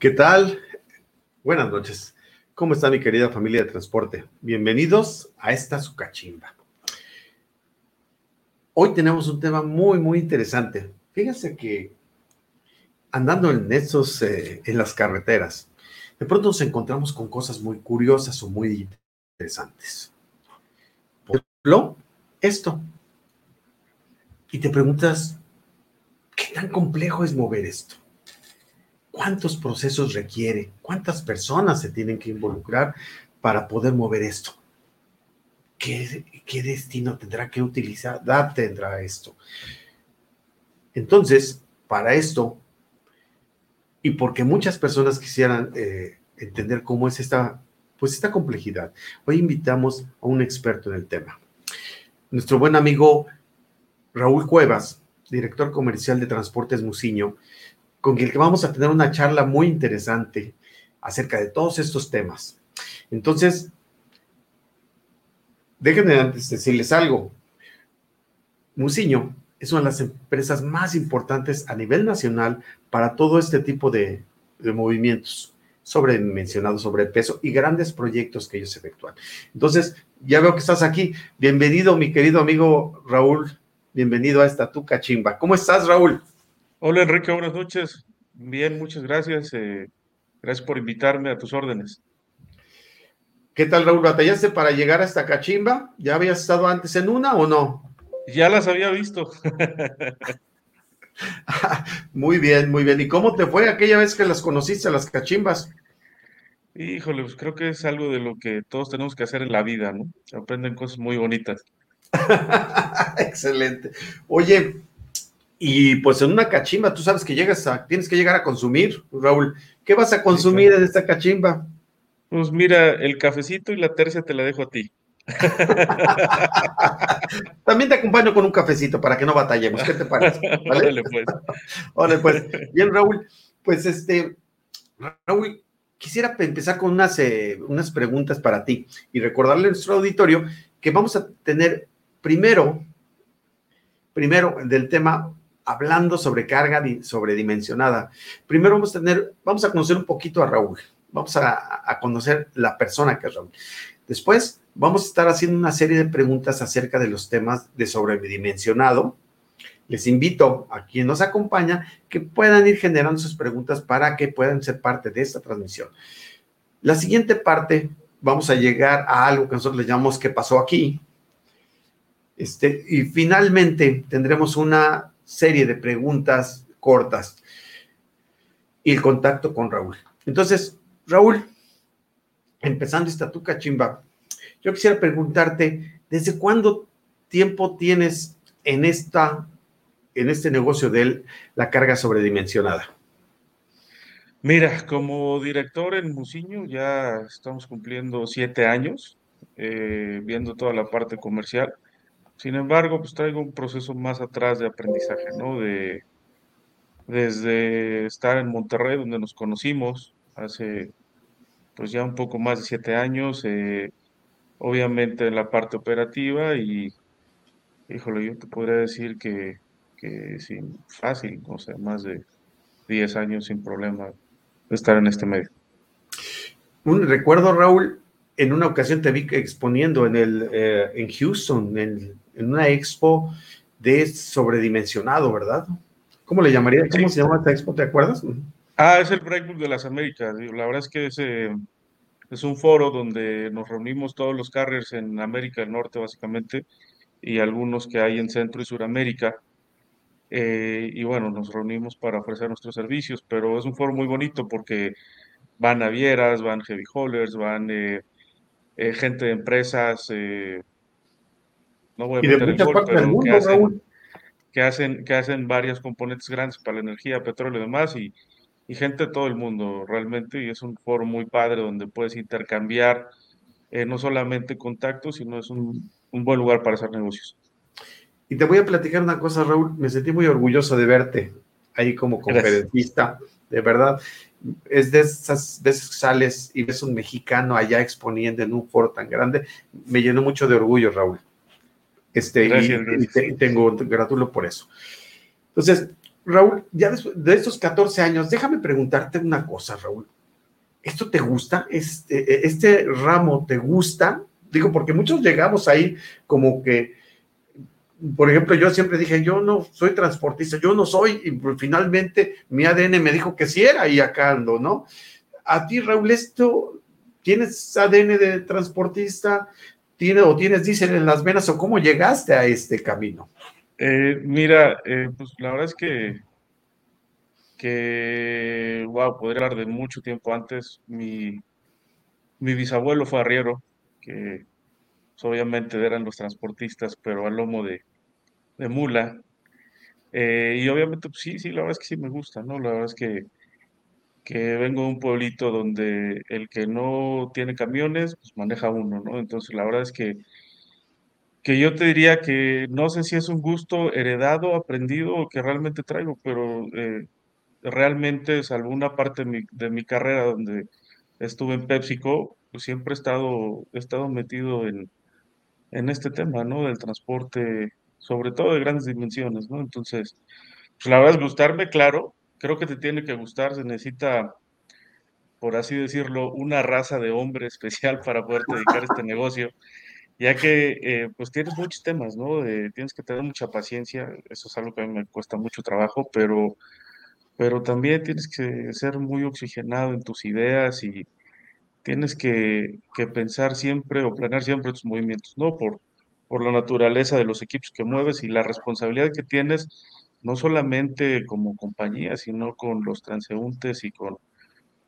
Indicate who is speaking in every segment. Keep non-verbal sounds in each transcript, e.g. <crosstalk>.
Speaker 1: ¿Qué tal? Buenas noches. ¿Cómo está mi querida familia de transporte? Bienvenidos a esta su cachimba. Hoy tenemos un tema muy, muy interesante. Fíjense que andando en estos, eh, en las carreteras, de pronto nos encontramos con cosas muy curiosas o muy interesantes. Por ejemplo, esto. Y te preguntas, ¿qué tan complejo es mover esto? ¿Cuántos procesos requiere? ¿Cuántas personas se tienen que involucrar para poder mover esto? ¿Qué, qué destino tendrá que utilizar? tendrá esto? Entonces, para esto, y porque muchas personas quisieran eh, entender cómo es esta, pues esta complejidad, hoy invitamos a un experto en el tema. Nuestro buen amigo Raúl Cuevas, director comercial de Transportes Musiño, con el que vamos a tener una charla muy interesante acerca de todos estos temas. Entonces, déjenme antes decirles algo. Musiño es una de las empresas más importantes a nivel nacional para todo este tipo de, movimientos sobredimensionados, sobrepeso y grandes proyectos que ellos efectúan. Entonces, ya veo que estás aquí. Bienvenido, mi querido amigo Raúl. Bienvenido a esta tu cachimba. ¿Cómo estás, Raúl?
Speaker 2: Hola Enrique, buenas noches. Bien, muchas gracias. Eh, gracias por invitarme a tus órdenes.
Speaker 1: ¿Qué tal, Raúl? ¿Batallaste para llegar a esta cachimba? ¿Ya habías estado antes en una o no?
Speaker 2: Ya las había visto. <laughs>
Speaker 1: muy bien, muy bien. ¿Y cómo te fue aquella vez que las conociste, las cachimbas?
Speaker 2: Híjole, pues creo que es algo de lo que todos tenemos que hacer en la vida, ¿no? Aprenden cosas muy bonitas. <laughs>
Speaker 1: Excelente. Oye, y pues en una cachimba, tú sabes que llegas a, tienes que llegar a consumir, Raúl. ¿Qué vas a consumir en esta cachimba?
Speaker 2: Pues mira, el cafecito y la tercia te la dejo a ti. <laughs>
Speaker 1: También te acompaño con un cafecito para que no batallemos. ¿Qué te parece? <laughs> ¿Vale? pues. <laughs> pues. Bien, Raúl. Pues este, Raúl, quisiera empezar con unas, eh, unas preguntas para ti y recordarle a nuestro auditorio que vamos a tener primero, primero del tema hablando sobre carga sobredimensionada. Primero vamos a tener, vamos a conocer un poquito a Raúl, vamos a, a, conocer la persona que es Raúl. Después vamos a estar haciendo una serie de preguntas acerca de los temas de sobredimensionado. Les invito a quien nos acompaña que puedan ir generando sus preguntas para que puedan ser parte de esta transmisión. La siguiente parte, vamos a llegar a algo que nosotros le llamamos ¿qué pasó aquí? Este, y finalmente tendremos una serie de preguntas cortas y el contacto con Raúl. Entonces, Raúl, empezando esta tu cachimba, yo quisiera preguntarte, ¿desde cuándo tiempo tienes en, esta, en este negocio de la carga sobredimensionada?
Speaker 2: Mira, como director en Musiño ya estamos cumpliendo siete años, eh, viendo toda la parte comercial. Sin embargo, pues traigo un proceso más atrás de aprendizaje, ¿no? De, desde estar en Monterrey, donde nos conocimos hace pues ya un poco más de siete años, eh, obviamente en la parte operativa y, híjole, yo te podría decir que, que sin fácil, o sea, más de diez años sin problema estar en este medio.
Speaker 1: Un recuerdo, Raúl, en una ocasión te vi exponiendo en, el, eh, en Houston, en, una expo de sobredimensionado, ¿verdad? ¿Cómo le llamaría? ¿Cómo se llama esta expo? ¿Te acuerdas?
Speaker 2: Ah, es el Breakbook de las Américas. La verdad es que es, es un foro donde nos reunimos todos los carriers en América del Norte, básicamente, y algunos que hay en Centro y Suramérica. Eh, y bueno, nos reunimos para ofrecer nuestros servicios, pero es un foro muy bonito porque van navieras, van heavy haulers, van eh, eh, gente de empresas,
Speaker 1: no voy a meter el gol, pero
Speaker 2: que, hacen, que, hacen, que hacen varias componentes grandes para la energía, petróleo y demás, y, y gente de todo el mundo realmente, y es un foro muy padre donde puedes intercambiar eh, no solamente contactos, sino es un, un, buen lugar para hacer negocios.
Speaker 1: Y te voy a platicar una cosa, Raúl, me sentí muy orgulloso de verte ahí como conferencista, de verdad. Es de esas veces que sales y ves un mexicano allá exponiendo en un foro tan grande, me llenó mucho de orgullo, Raúl. Este, y, tengo gratulo por eso. Entonces, Raúl, ya de estos 14 años, déjame preguntarte una cosa, Raúl. ¿Esto te gusta? ¿Este, este ramo te gusta? Digo, porque muchos llegamos ahí como que, por ejemplo, yo siempre dije, yo no soy transportista, yo no soy, y finalmente mi ADN me dijo que sí era y acá ando, ¿no? A ti, Raúl, esto, ¿tienes ADN de transportista? ¿Tiene, ¿O tienes diésel en las venas? ¿O cómo llegaste a este camino?
Speaker 2: Eh, mira, eh, pues la verdad es que, que, wow, podría hablar de mucho tiempo antes. Mi, mi bisabuelo fue arriero, que pues, obviamente eran los transportistas, pero al lomo de, de mula. Eh, y obviamente, pues, sí, sí, la verdad es que sí me gusta, ¿no? La verdad es que, que vengo de un pueblito donde el que no tiene camiones, pues maneja uno, ¿no? Entonces, la verdad es que, que yo te diría que no sé si es un gusto heredado, aprendido o que realmente traigo, pero eh, realmente, salvo una parte de mi, de mi carrera donde estuve en PepsiCo, pues siempre he estado, he estado metido en, en este tema, ¿no? Del transporte, sobre todo de grandes dimensiones, ¿no? Entonces, pues la verdad es gustarme, claro, creo que te tiene que gustar, se necesita, por así decirlo, una raza de hombre <laughs> especial para poder dedicar este negocio, ya que eh, pues tienes muchos temas, ¿no? tienes que tener mucha paciencia, eso es algo que a mí me cuesta mucho trabajo, pero, pero también tienes que ser muy oxigenado en tus ideas y tienes que, que pensar siempre o planear siempre tus movimientos, ¿no? Por, por la naturaleza de los equipos que mueves y la responsabilidad que tienes, no solamente como compañía, sino con los transeúntes y con,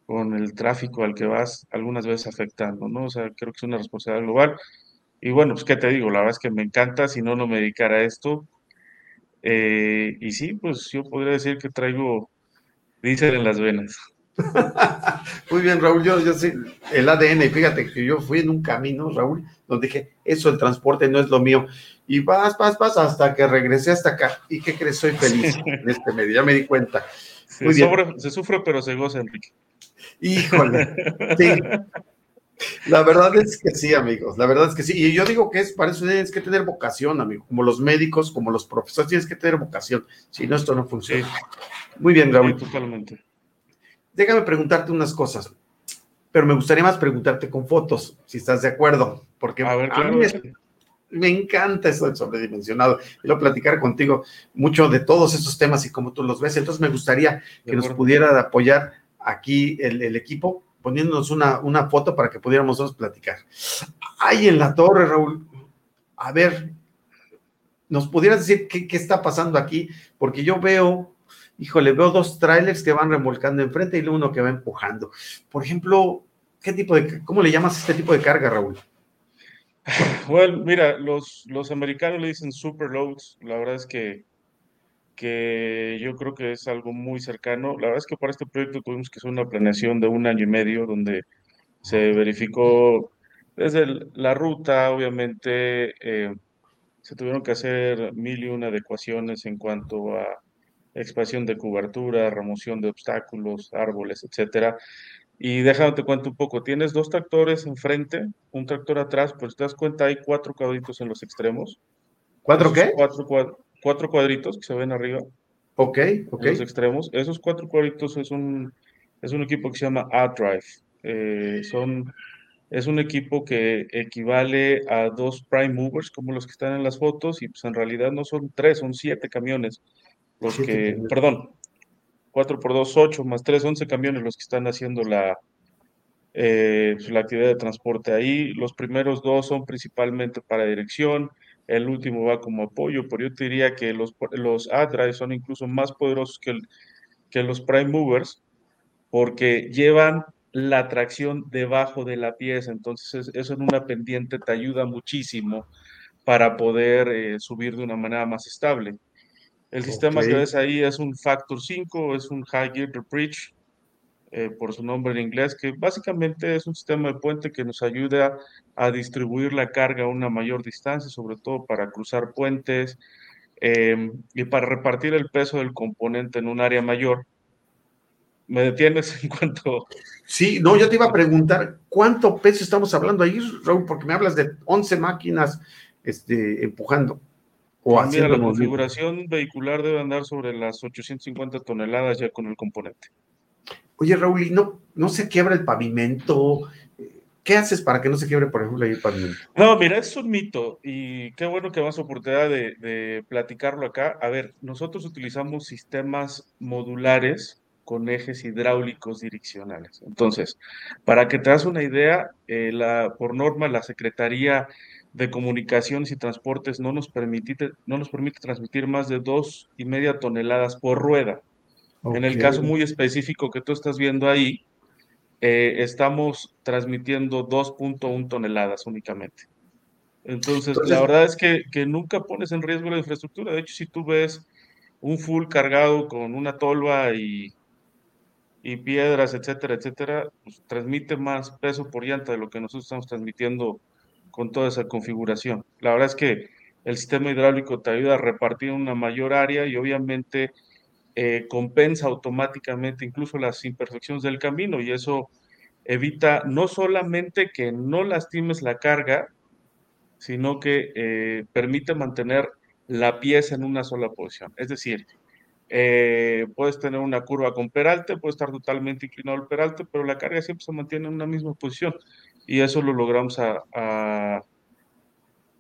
Speaker 2: con el tráfico al que vas algunas veces afectando, ¿no? O sea, creo que es una responsabilidad global. Y bueno, pues qué te digo, la verdad es que me encanta, si no, no me dedicara a esto. Eh, y sí, pues yo podría decir que traigo diésel en las venas. <laughs>
Speaker 1: Muy bien, Raúl, yo, yo sí, el ADN, fíjate que yo fui en un camino, Raúl, donde dije, eso, el transporte no es lo mío. Y vas, vas, vas, hasta que regresé hasta acá. ¿Y qué crees? Soy feliz en este medio, ya me di cuenta.
Speaker 2: Muy se, bien. se sufre, pero se goza, Enrique.
Speaker 1: Híjole, sí. La verdad es que sí, amigos, la verdad es que sí. Y yo digo que es, para eso tienes que tener vocación, amigo. Como los médicos, como los profesores, tienes que tener vocación. Si no, esto no funciona. Muy bien, Raúl.
Speaker 2: totalmente
Speaker 1: déjame preguntarte unas cosas, pero me gustaría más preguntarte con fotos, si estás de acuerdo, porque a, mí me, encanta eso del sobredimensionado. Quiero platicar contigo mucho de todos estos temas y cómo tú los ves. Entonces me gustaría que nos pudiera apoyar aquí el, equipo poniéndonos una, una, foto para que pudiéramos dos platicar. Ahí en la torre, Raúl, a ver, ¿nos pudieras decir qué, qué está pasando aquí? Porque yo veo híjole, veo dos trailers que van remolcando enfrente y uno que va empujando. Por ejemplo, ¿qué tipo de, cómo le llamas este tipo de carga, Raúl? <sighs>
Speaker 2: Bueno, mira, los, los americanos le dicen super loads. La verdad es que, que yo creo que es algo muy cercano. La verdad es que para este proyecto tuvimos que hacer una planeación de un año y medio donde se verificó desde la ruta, obviamente, eh, se tuvieron que hacer mil y una adecuaciones en cuanto a expansión de cobertura, remoción de obstáculos, árboles, etcétera. Y déjame te cuento un poco, tienes dos tractores enfrente, un tractor atrás, pues te das cuenta hay cuatro cuadritos en los extremos.
Speaker 1: ¿Cuatro qué?
Speaker 2: Cuatro, cuatro, cuadritos que se ven arriba.
Speaker 1: Ok, ok.
Speaker 2: En los extremos. Esos cuatro cuadritos es un, es un equipo que se llama A-Drive. Eh, son, es un equipo que equivale a dos prime movers como los que están en las fotos y pues en realidad no son tres, son siete camiones los que, perdón, 4 por 2, 8 más 3, 11 camiones los que están haciendo la, eh, la actividad de transporte ahí. Los primeros dos son principalmente para dirección, el último va como apoyo, pero yo te diría que los, los A-Drive son incluso más poderosos que, que los Prime Movers porque llevan la tracción debajo de la pieza, entonces eso en una pendiente te ayuda muchísimo para poder eh, subir de una manera más estable. El sistema que ves ahí es un Factor 5, es un High Gear Bridge, eh, por su nombre en inglés, que básicamente es un sistema de puente que nos ayuda a distribuir la carga a una mayor distancia, sobre todo para cruzar puentes em, y para repartir el peso del componente en un área mayor. ¿Me detienes en cuanto...?
Speaker 1: Sí, no, yo te iba a preguntar, ¿cuánto peso estamos hablando ahí, Raúl? Porque me hablas de 11 máquinas este, empujando.
Speaker 2: O Mira, la configuración vehicular debe andar sobre las 850 toneladas ya con el componente.
Speaker 1: Oye, Raúl, ¿y no, no se quiebra el pavimento? ¿Qué haces para que no se quiebre, por ejemplo, el pavimento?
Speaker 2: No, mira, es un mito y qué bueno que vas a oportunidad de, de platicarlo acá. A ver, nosotros utilizamos sistemas modulares con ejes hidráulicos direccionales. Entonces, para que te das una idea, eh, la, por norma la Secretaría de Comunicaciones y Transportes no nos, permite, no nos permite transmitir más de dos y media toneladas por rueda. En el caso muy específico que tú estás viendo ahí, eh, estamos transmitiendo 2.1 toneladas únicamente. Entonces, la verdad es que, que, nunca pones en riesgo la infraestructura. De hecho, si tú ves un full cargado con una tolva y y piedras, etcétera, etcétera, pues, transmite más peso por llanta de lo que nosotros estamos transmitiendo con toda esa configuración. La verdad es que el sistema hidráulico te ayuda a repartir una mayor área y obviamente eh, compensa automáticamente incluso las imperfecciones del camino y eso evita no solamente que no lastimes la carga, sino que eh, permite mantener la pieza en una sola posición. Es decir, eh, puedes tener una curva con peralte, puede estar totalmente inclinado el peralte, pero la carga siempre se mantiene en una misma posición. Y eso lo logramos a,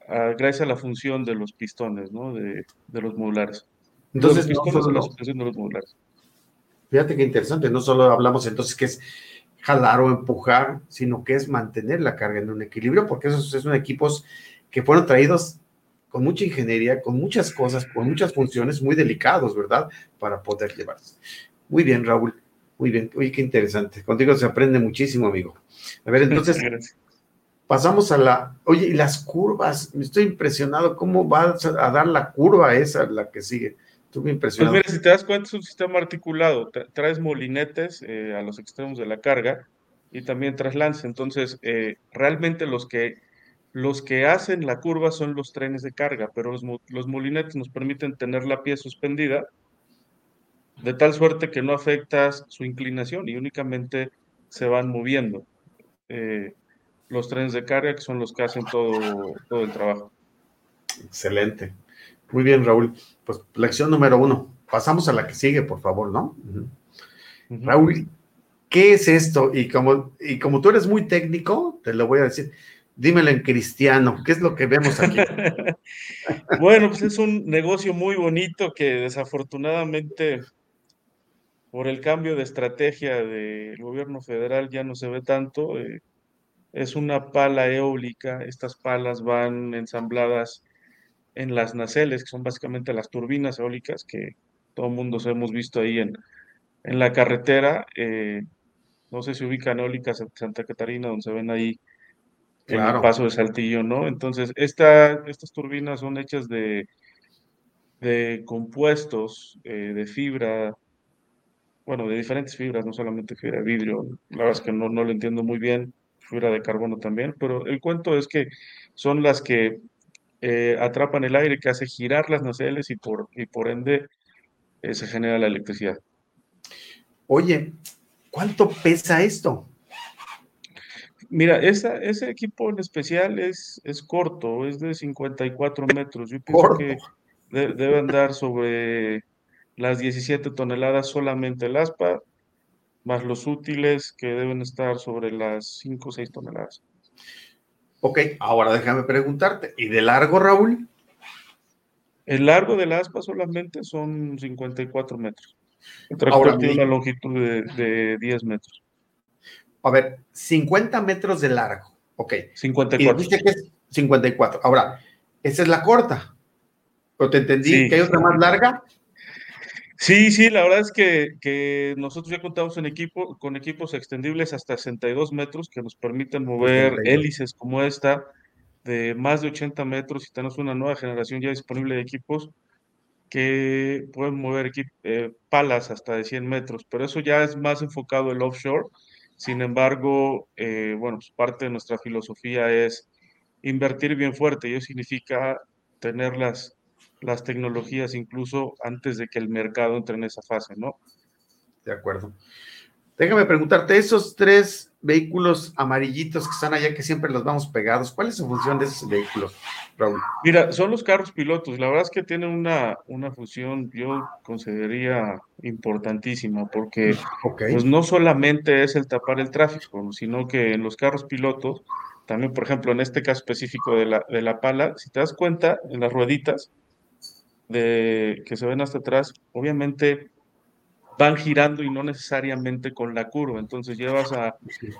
Speaker 2: gracias a la función de los pistones, ¿no? De, los modulares.
Speaker 1: Entonces, los pistones la de los modulares. Fíjate qué interesante, no solo hablamos entonces que es jalar o empujar, sino que es mantener la carga en un equilibrio, porque esos son equipos que fueron traídos con mucha ingeniería, con muchas cosas, con muchas funciones muy delicados, ¿verdad? Para poder llevarse. Muy bien, Raúl. Muy bien. Uy, qué interesante. Contigo se aprende muchísimo, amigo. A ver, entonces, pasamos a la... Oye, y las curvas. Me estoy impresionado. ¿Cómo vas a dar la curva esa, la que sigue? Estuve impresionado.
Speaker 2: Pues mira, si te das cuenta, es un sistema articulado. Traes molinetes eh, a los extremos de la carga y también traslance. Entonces, eh, realmente los que los que hacen la curva son los trenes de carga, pero los, molinetes nos permiten tener la pieza suspendida de tal suerte que no afectas su inclinación y únicamente se van moviendo. Eh, los trenes de carga, que son los que hacen todo, todo el trabajo.
Speaker 1: Excelente. Muy bien, Raúl. Pues lección número uno. Pasamos a la que sigue, por favor, ¿no? Raúl, ¿qué es esto? Y como, y como tú eres muy técnico, te lo voy a decir. Dímelo en cristiano, ¿qué es lo que vemos aquí? <laughs>
Speaker 2: bueno, pues es un negocio muy bonito que desafortunadamente por el cambio de estrategia del gobierno federal ya no se ve tanto. Eh, es una pala eólica, estas palas van ensambladas en las naceles, que son básicamente las turbinas eólicas que todo el mundo hemos visto ahí en, en la carretera. Eh, no sé si ubican eólicas Santa Catarina, donde se ven ahí en el paso de Saltillo, ¿no? Entonces, esta, estas turbinas son hechas de, de compuestos eh, de fibra, bueno, de diferentes fibras, no solamente fibra de vidrio, la verdad es que no, no lo entiendo muy bien, fibra de carbono también, pero el cuento es que son las que eh, atrapan el aire, que hace girar las nacelles y por, y por ende eh, se genera la electricidad.
Speaker 1: Oye, ¿cuánto pesa esto?
Speaker 2: Mira, ese equipo en especial es, es corto, es de 54 metros. Yo pienso que debe andar sobre las 17 toneladas solamente el aspa, más los útiles que deben estar sobre las 5 o 6 toneladas.
Speaker 1: Ok, ahora déjame preguntarte, ¿y de largo, Raúl?
Speaker 2: El largo del aspa solamente son 54 metros. El tractor tiene una longitud de, de 10 metros
Speaker 1: a ver, 50 metros de largo. Ok.
Speaker 2: 54.
Speaker 1: Y dice que es 54. Ahora, esa es la corta. ¿O te entendí que hay otra más larga?
Speaker 2: Sí, sí, la verdad es que, nosotros ya contamos en equipo, con equipos extendibles hasta 62 metros que nos permiten mover hélices como esta de más de 80 metros y tenemos una nueva generación ya disponible de equipos que pueden mover eh, palas hasta de 100 metros, pero eso ya es más enfocado el offshore. Sin embargo, eh, bueno, pues parte de nuestra filosofía es invertir bien fuerte y eso significa tener las, las tecnologías incluso antes de que el mercado entre en esa fase, ¿no?
Speaker 1: De acuerdo. Déjame preguntarte, esos tres vehículos amarillitos que están allá, que siempre los vamos pegados, ¿cuál es su función de esos vehículos,
Speaker 2: Mira, son los carros pilotos. La verdad es que tienen una, una función, yo consideraría importantísima, porque pues no solamente es el tapar el tráfico, sino que en los carros pilotos, también, por ejemplo, en este caso específico de la, de la pala, si te das cuenta, en las rueditas de, que se ven hasta atrás, obviamente van girando y no necesariamente con la curva. Entonces llevas a,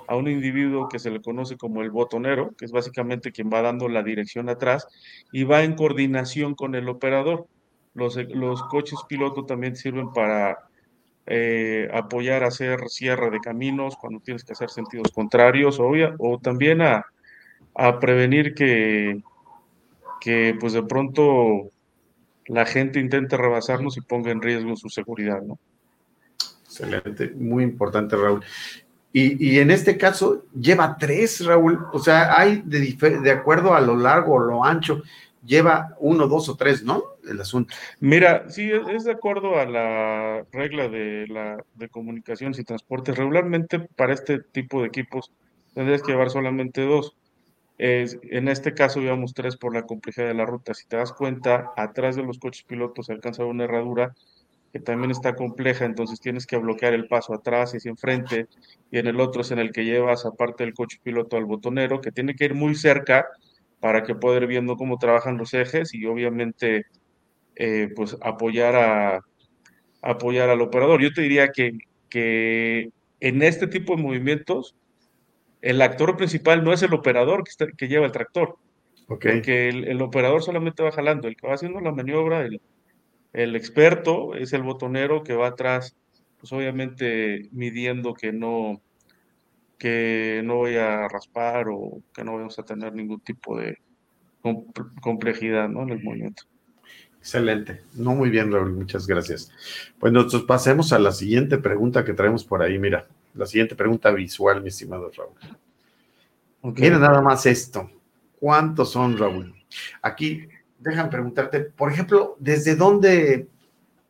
Speaker 2: a, un individuo que se le conoce como el botonero, que es básicamente quien va dando la dirección atrás y va en coordinación con el operador. Los, los coches piloto también sirven para eh, apoyar a hacer cierre de caminos cuando tienes que hacer sentidos contrarios o, o también a, a prevenir que, que pues de pronto la gente intente rebasarnos y ponga en riesgo su seguridad, ¿no?
Speaker 1: Excelente, muy importante, Raúl. Y, en este caso lleva tres, Raúl. O sea, hay de, de acuerdo a lo largo o lo ancho, lleva uno, dos o tres, ¿no? El asunto.
Speaker 2: Mira, sí, es de acuerdo a la regla de, la, de comunicaciones y transportes. Regularmente para este tipo de equipos tendrías que llevar solamente dos. En este caso llevamos tres por la complejidad de la ruta. Si te das cuenta, atrás de los coches pilotos se alcanza una herradura que también está compleja, entonces tienes que bloquear el paso atrás y hacia enfrente, y en el otro es en el que llevas, aparte del coche piloto, al botonero, que tiene que ir muy cerca para que pueda ir viendo cómo trabajan los ejes y obviamente eh, pues apoyar, a, apoyar al operador. Yo te diría que, que en este tipo de movimientos, el actor principal no es el operador que, que lleva el tractor, porque el, el, operador solamente va jalando, el que va haciendo la maniobra, el, el experto es el botonero que va atrás, pues obviamente midiendo que no, que no voy a raspar o que no vamos a tener ningún tipo de complejidad ¿no? en el movimiento.
Speaker 1: Excelente. No muy bien, Raúl. Muchas gracias. Pues nosotros pasemos a la siguiente pregunta que traemos por ahí. Mira, la siguiente pregunta visual, mi estimado Raúl. Mira nada más esto. ¿Cuántos son, Raúl? Aquí déjame preguntarte, por ejemplo, ¿desde dónde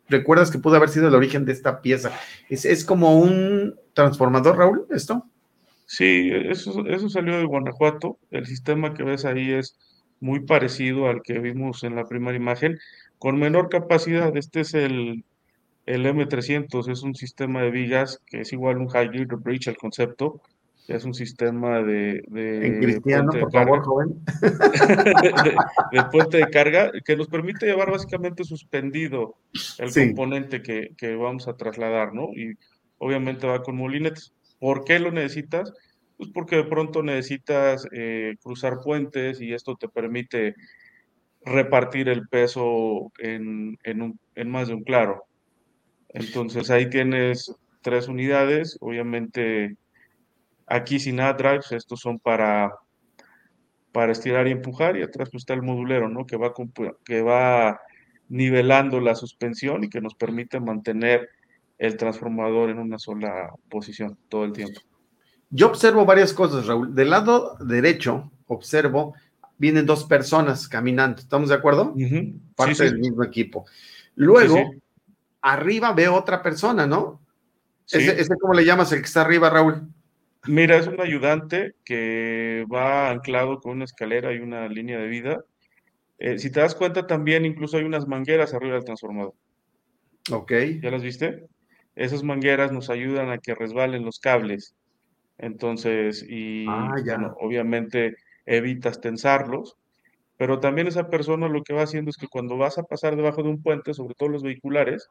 Speaker 1: recuerdas que pudo haber sido el origen de esta pieza? ¿Es, como un transformador, Raúl, esto?
Speaker 2: Sí, eso, eso salió de Guanajuato. El sistema que ves ahí es muy parecido al que vimos en la primera imagen, con menor capacidad. Este es el, el M300, es un sistema de vigas que es igual un High Gear Bridge, el concepto, es un sistema de, de
Speaker 1: en cristiano, por favor, joven. <laughs>
Speaker 2: de, puente de carga que nos permite llevar básicamente suspendido el componente que, que, vamos a trasladar, ¿no? Y obviamente va con molinetes. ¿Por qué lo necesitas? Pues porque de pronto necesitas eh, cruzar puentes y esto te permite repartir el peso en, en, un, en más de un claro. Entonces ahí tienes tres unidades, obviamente Aquí sin drives, estos son para, para estirar y empujar, y atrás pues, está el modulero, ¿no? Que va, que va nivelando la suspensión y que nos permite mantener el transformador en una sola posición todo el tiempo.
Speaker 1: Yo observo varias cosas, Raúl. Del lado derecho, observo, vienen dos personas caminando. ¿Estamos de acuerdo? Parte del mismo equipo. Luego, arriba veo otra persona, ¿no? Ese, ese, ¿Cómo le llamas el que está arriba, Raúl?
Speaker 2: Mira, es un ayudante que va anclado con una escalera y una línea de vida. Eh, si te das cuenta, también incluso hay unas mangueras arriba del transformador.
Speaker 1: Ok.
Speaker 2: ¿Ya las viste? Esas mangueras nos ayudan a que resbalen los cables. Entonces, y ah, obviamente evitas tensarlos, pero también esa persona lo que va haciendo es que cuando vas a pasar debajo de un puente, sobre todo los vehiculares,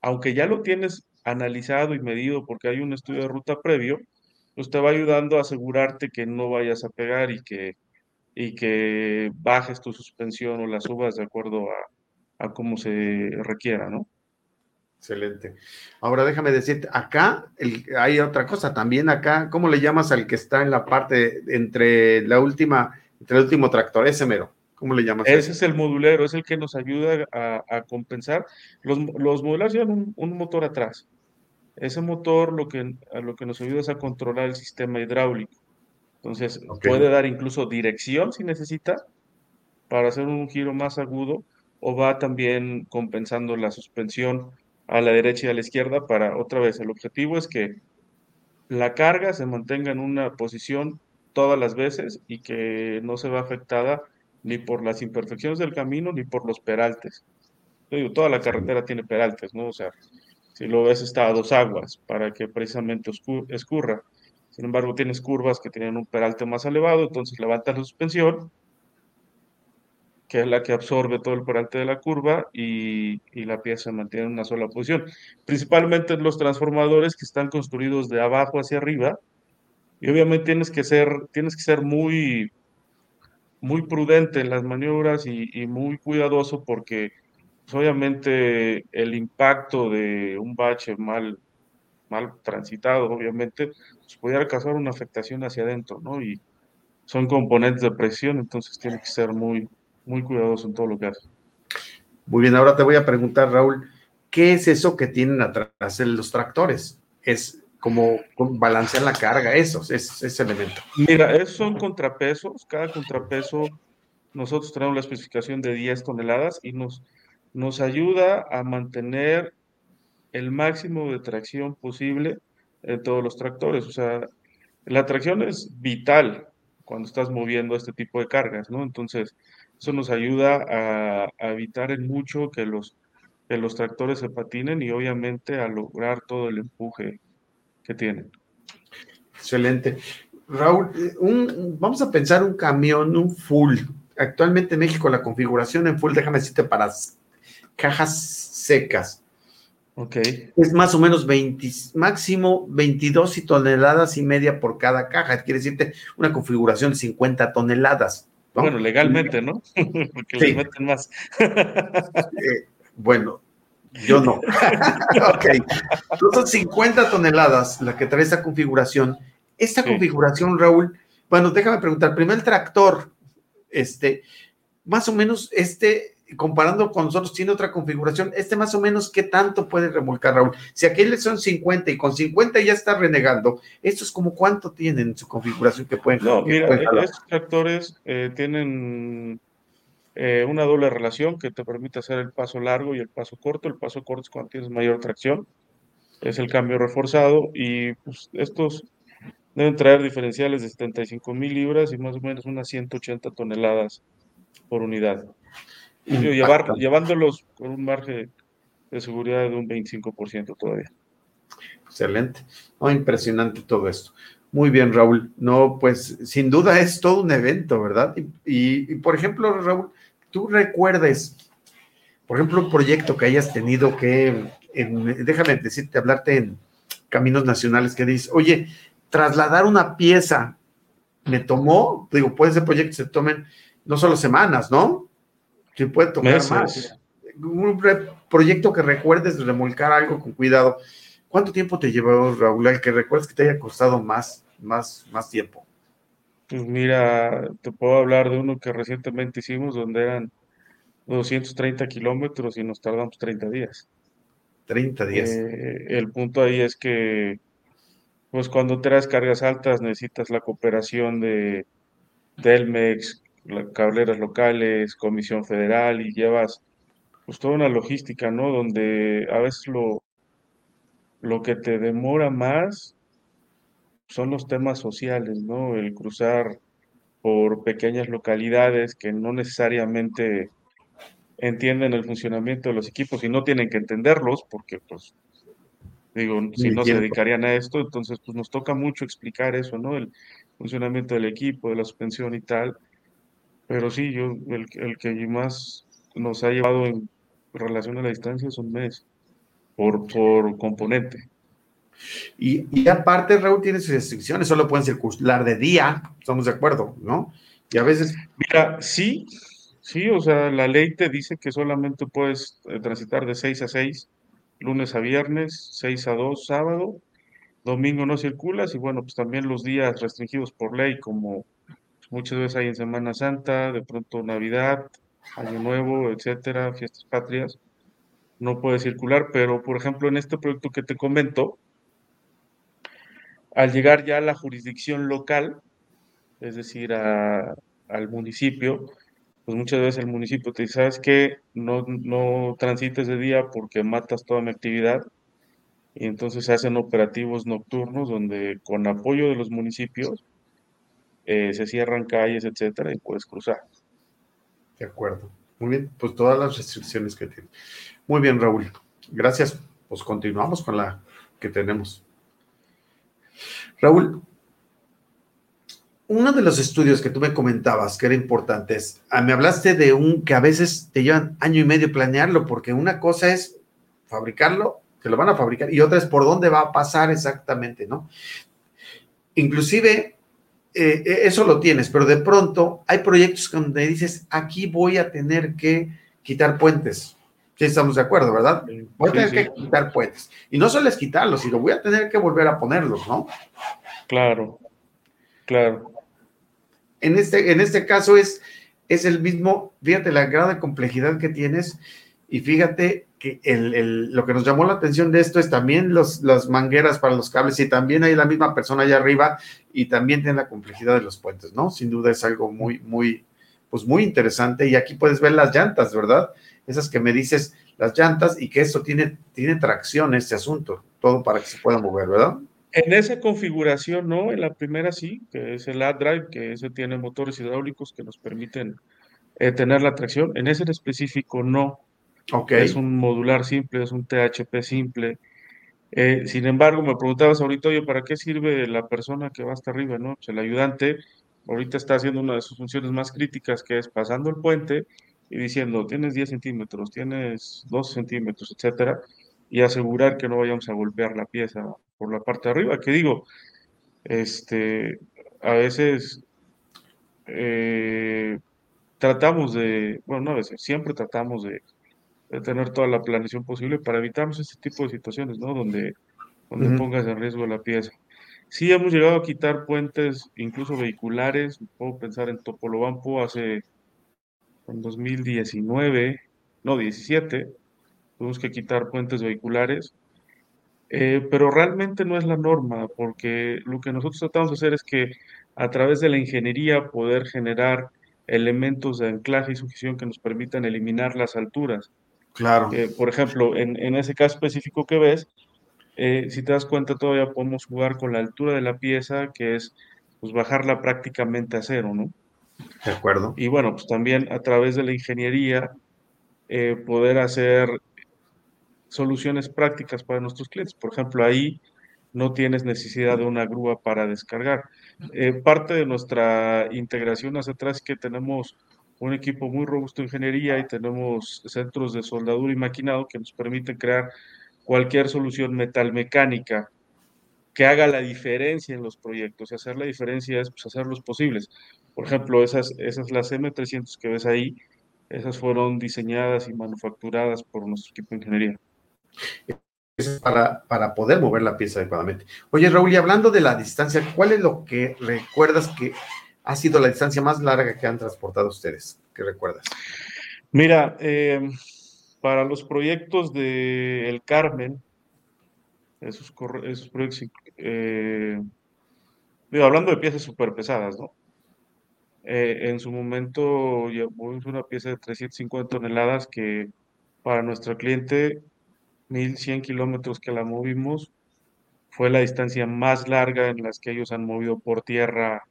Speaker 2: aunque ya lo tienes analizado y medido porque hay un estudio de ruta previo, pues te va ayudando a asegurarte que no vayas a pegar y que, y que bajes tu suspensión o la subas de acuerdo a, a cómo se requiera, ¿no?
Speaker 1: Excelente. Ahora déjame decirte, acá hay otra cosa, también acá, ¿cómo le llamas al que está en la parte entre la última, entre el último tractor, ese mero? ¿Cómo le llamas?
Speaker 2: Ese es el modulero, es el que nos ayuda a, compensar. Los, los modulares llevan un, motor atrás. Ese motor lo que, lo que nos ayuda es a controlar el sistema hidráulico. Entonces, puede dar incluso dirección si necesita para hacer un giro más agudo o va también compensando la suspensión a la derecha y a la izquierda para, otra vez, el objetivo es que la carga se mantenga en una posición todas las veces y que no se va afectada ni por las imperfecciones del camino, ni por los peraltes. digo, toda la carretera tiene peraltes, ¿no? O sea, si lo ves está a dos aguas para que precisamente escurra. Sin embargo, tienes curvas que tienen un peralte más elevado, entonces levantas la suspensión, que es la que absorbe todo el peralte de la curva y, la pieza mantiene en una sola posición. Principalmente los transformadores que están construidos de abajo hacia arriba, y obviamente tienes que ser, tienes que ser muy, muy prudente en las maniobras y, muy cuidadoso porque pues, obviamente el impacto de un bache mal, mal transitado, obviamente, pues, pudiera causar una afectación hacia adentro, ¿no? Y son componentes de presión, entonces tiene que ser muy, muy cuidadoso en todo lo que hace.
Speaker 1: Muy bien, ahora te voy a preguntar, Raúl, ¿qué es eso que tienen atrás los tractores? ¿Es como balancear la carga, esos, ese, ese elemento.
Speaker 2: Mira, esos son contrapesos, cada contrapeso nosotros tenemos la especificación de 10 toneladas y nos, nos ayuda a mantener el máximo de tracción posible en todos los tractores. O sea, la tracción es vital cuando estás moviendo este tipo de cargas, ¿no? Entonces, eso nos ayuda a, a evitar en mucho que los, que los tractores se patinen y obviamente a lograr todo el empuje que tienen.
Speaker 1: Excelente. Raúl, un, vamos a pensar un camión, un full. Actualmente en México la configuración en full, déjame decirte, para cajas secas.
Speaker 2: Ok.
Speaker 1: Es más o menos 20, máximo 22 toneladas y media por cada caja. Quiere decirte una configuración de 50 toneladas.
Speaker 2: Bueno, legalmente, ¿no? <laughs> Porque le meten más. <laughs>
Speaker 1: Eh, bueno, yo no. <laughs> ok. son 50 toneladas la que trae esta configuración. Esta configuración, Raúl, bueno, déjame preguntar, primero el tractor, este, más o menos, este, comparando con nosotros, tiene otra configuración, este más o menos, ¿qué tanto puede remolcar, Raúl? Si aquel son 50 y con 50 ya está renegando, ¿estos como cuánto tienen su configuración que pueden?
Speaker 2: No, mira, estos tractores eh, tienen eh, una doble relación que te permite hacer el paso largo y el paso corto. El paso corto es cuando tienes mayor tracción, es el cambio reforzado y pues, estos deben traer diferenciales de 75 mil libras y más o menos unas 180 toneladas por unidad. Y llevar, llevándolos con un margen de seguridad de un 25% todavía.
Speaker 1: Excelente. impresionante todo esto. Muy bien, Raúl. No, pues sin duda es todo un evento, ¿verdad? y por ejemplo, Raúl, tú recuerdes, por ejemplo, un proyecto que hayas tenido que, déjame decirte, hablarte en caminos nacionales, que dices, oye, trasladar una pieza me tomó, digo, puede ser proyecto se tomen no solo semanas, ¿no? Sí puede tomar más. Un proyecto que recuerdes remolcar algo con cuidado. ¿Cuánto tiempo te llevó, Raúl, el que recuerdes que te haya costado más, más, más tiempo?
Speaker 2: Pues mira, te puedo hablar de uno que recientemente hicimos donde eran 230 kilómetros y nos tardamos 30 días.
Speaker 1: 30 días.
Speaker 2: Eh, el punto ahí es que, pues cuando traes cargas altas necesitas la cooperación de Delmex, cableras locales, Comisión Federal y llevas pues toda una logística, ¿no? Donde a veces lo, lo que te demora más son los temas sociales, ¿no? El cruzar por pequeñas localidades que no necesariamente entienden el funcionamiento de los equipos y no tienen que entenderlos porque, pues, digo, si no se dedicarían a esto, entonces, pues nos toca mucho explicar eso, ¿no? El funcionamiento del equipo, de la suspensión y tal. Pero sí, yo, el, el que más nos ha llevado en relación a la distancia es un mes por, por componente.
Speaker 1: Y, aparte, Raúl tiene sus restricciones, solo pueden circular de día, estamos de acuerdo, ¿no? Y a veces.
Speaker 2: Mira, sí, sí, o sea, la ley te dice que solamente puedes eh, transitar de 6 a 6, lunes a viernes, 6 a 2, sábado, domingo no circulas, y bueno, pues también los días restringidos por ley, como muchas veces hay en Semana Santa, de pronto Navidad, Año Nuevo, etcétera, fiestas patrias, no puede circular, pero por ejemplo en este proyecto que te comento, al llegar ya a la jurisdicción local, es decir, al municipio, pues muchas veces el municipio te dice, ¿sabes qué? No, no transites de día porque matas toda mi actividad. Y entonces se hacen operativos nocturnos donde con apoyo de los municipios eh, se cierran calles, etcétera, y puedes cruzar.
Speaker 1: De acuerdo. Muy bien, pues todas las restricciones que tiene. Muy bien, Raúl. Gracias. Pues continuamos con la que tenemos. Raúl, uno de los estudios que tú me comentabas que era importante es, ah, me hablaste de un que a veces te llevan año y medio planearlo, porque una cosa es fabricarlo, que lo van a fabricar, y otra es por dónde va a pasar exactamente, ¿no? Inclusive, eh, eh, eso lo tienes, pero de pronto hay proyectos donde dices, aquí voy a tener que quitar puentes. Sí, estamos de acuerdo, ¿verdad? Voy a tener que quitar puentes. Y no solo es quitarlos, sino voy a tener que volver a ponerlos, ¿no?
Speaker 2: Claro, claro
Speaker 1: en este, en este caso es, es el mismo, fíjate la gran complejidad que tienes y fíjate que el, lo que nos llamó la atención de esto es también los, las mangueras para los cables y también hay la misma persona allá arriba y también tiene la complejidad de los puentes, ¿no? Sin duda es algo muy, muy, pues muy interesante y aquí puedes ver las llantas, ¿verdad? Esas que me dices, las llantas y que esto tiene, tiene tracción este asunto, todo para que se pueda mover, ¿verdad?
Speaker 2: En esa configuración, no, en la primera sí, que es el A-Drive, que ese tiene motores hidráulicos que nos permiten eh, tener la tracción. En ese en específico, no. Okay. Es un modular simple, es un THP simple. Eh, sin embargo, me preguntabas ahorita, oye, ¿para qué sirve la persona que va hasta arriba? ¿no? Pues el ayudante ahorita está haciendo una de sus funciones más críticas, que es pasando el puente y diciendo, tienes 10 centímetros, tienes 12 centímetros, etcétera, y asegurar que no vayamos a golpear la pieza por la parte de arriba, que digo, este, a veces eh, tratamos de, bueno, no a veces, siempre tratamos de, tener toda la planeación posible para evitarnos este tipo de situaciones, ¿no? Donde, donde pongas en riesgo la pieza. Sí hemos llegado a quitar puentes, incluso vehiculares, puedo pensar en Topolobampo hace, en 2019, no, 17, tuvimos que quitar puentes vehiculares eh, pero realmente no es la norma, porque lo que nosotros tratamos de hacer es que a través de la ingeniería poder generar elementos de anclaje y sujeción que nos permitan eliminar las alturas.
Speaker 1: Claro.
Speaker 2: por ejemplo, en, en, ese caso específico que ves, eh, si te das cuenta, todavía podemos jugar con la altura de la pieza, que es pues, bajarla prácticamente a cero, ¿no?
Speaker 1: De acuerdo.
Speaker 2: Y bueno, pues también a través de la ingeniería eh, poder hacer soluciones prácticas para nuestros clientes. Por ejemplo, ahí no tienes necesidad de una grúa para descargar. Eh, parte de nuestra integración hacia atrás es que tenemos un equipo muy robusto de ingeniería y tenemos centros de soldadura y maquinado que nos permiten crear cualquier solución metalmecánica que haga la diferencia en los proyectos. Y hacer la diferencia es pues, hacerlos posibles. Por ejemplo, esas, esas las M300 que ves ahí, esas fueron diseñadas y manufacturadas por nuestro equipo de ingeniería
Speaker 1: es para, para poder mover la pieza adecuadamente. Oye, Raúl, y hablando de la distancia, ¿cuál es lo que recuerdas que ha sido la distancia más larga que han transportado ustedes? ¿Qué recuerdas?
Speaker 2: Mira, eh, para los proyectos de El Carmen, esos, esos proyectos, eh, hablando de piezas súper pesadas, ¿no? Eh, en su momento movimos una pieza de 350 toneladas que para nuestro cliente 1100 kilómetros que la movimos, fue la distancia más larga en las que ellos han movido por tierra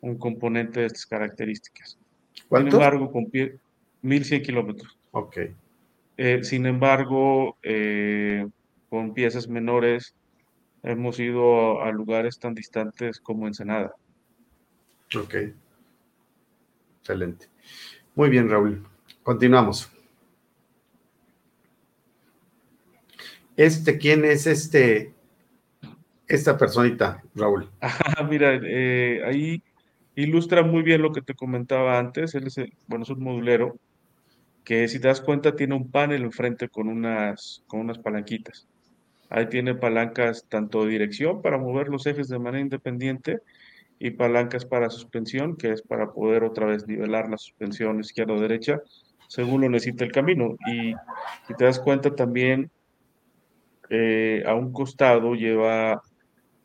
Speaker 2: un componente de estas características.
Speaker 1: ¿Cuánto?
Speaker 2: Sin embargo, con pie, 1100 kilómetros.
Speaker 1: Ok.
Speaker 2: Eh, sin embargo, eh, con piezas menores, hemos ido a, a, lugares tan distantes como Ensenada.
Speaker 1: Ok. Excelente. Muy bien, Raúl. Continuamos. Este, ¿quién es este, esta personita, Raúl? <laughs>
Speaker 2: mira, eh, ahí ilustra muy bien lo que te comentaba antes. Él es, bueno, es un modulero que si te das cuenta tiene un panel enfrente con unas, con unas palanquitas. Ahí tiene palancas tanto de dirección para mover los ejes de manera independiente y palancas para suspensión, que es para poder otra vez nivelar la suspensión izquierda o derecha según lo necesita el camino. Y si te das cuenta también eh, a un costado lleva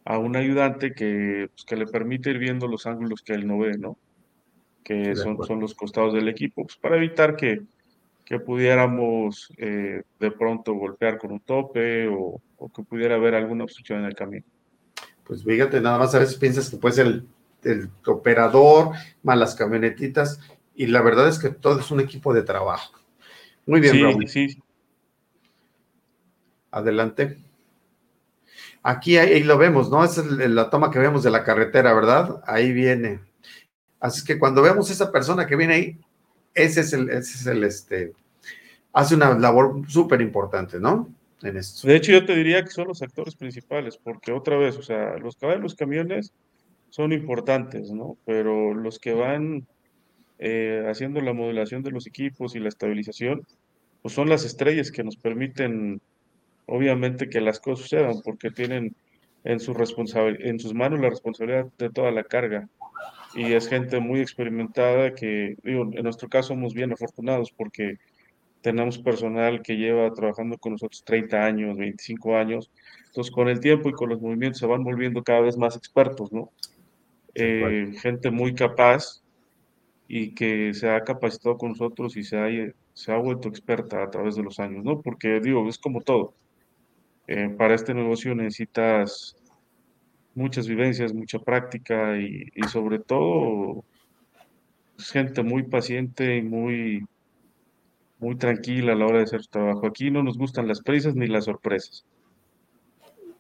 Speaker 2: a un ayudante que, pues, que, le permite ir viendo los ángulos que él no ve, ¿no? Que son, son, los costados del equipo, pues, para evitar que, que pudiéramos eh, de pronto golpear con un tope o, o, que pudiera haber alguna obstrucción en el camino.
Speaker 1: Pues fíjate, nada más a veces piensas que puede ser el, el operador, más las camionetitas, y la verdad es que todo es un equipo de trabajo. Muy bien, Raúl. Sí. Adelante. Aquí ahí, lo vemos, ¿no? Esa es la toma que vemos de la carretera, ¿verdad? Ahí viene. Así que cuando vemos esa persona que viene ahí, ese es el, ese es el, este, hace una labor súper importante, ¿no?
Speaker 2: En esto. De hecho, yo te diría que son los actores principales, porque otra vez, o sea, los caballos, los camiones son importantes, ¿no? Pero los que van eh, haciendo la modelación de los equipos y la estabilización, pues son las estrellas que nos permiten, obviamente, que las cosas sucedan, porque tienen en, su en sus manos la responsabilidad de toda la carga. Y es gente muy experimentada que, digo, en nuestro caso somos bien afortunados porque tenemos personal que lleva trabajando con nosotros 30 años, 25 años. Entonces, con el tiempo y con los movimientos se van volviendo cada vez más expertos, ¿no? Eh, gente muy capaz y que se ha capacitado con nosotros y se ha, se ha vuelto experta a través de los años, ¿no? Porque, digo, es como todo. Eh, para este negocio necesitas muchas vivencias, mucha práctica y, y sobre todo gente muy paciente y muy muy tranquila a la hora de hacer su trabajo. Aquí no nos gustan las prisas ni las sorpresas.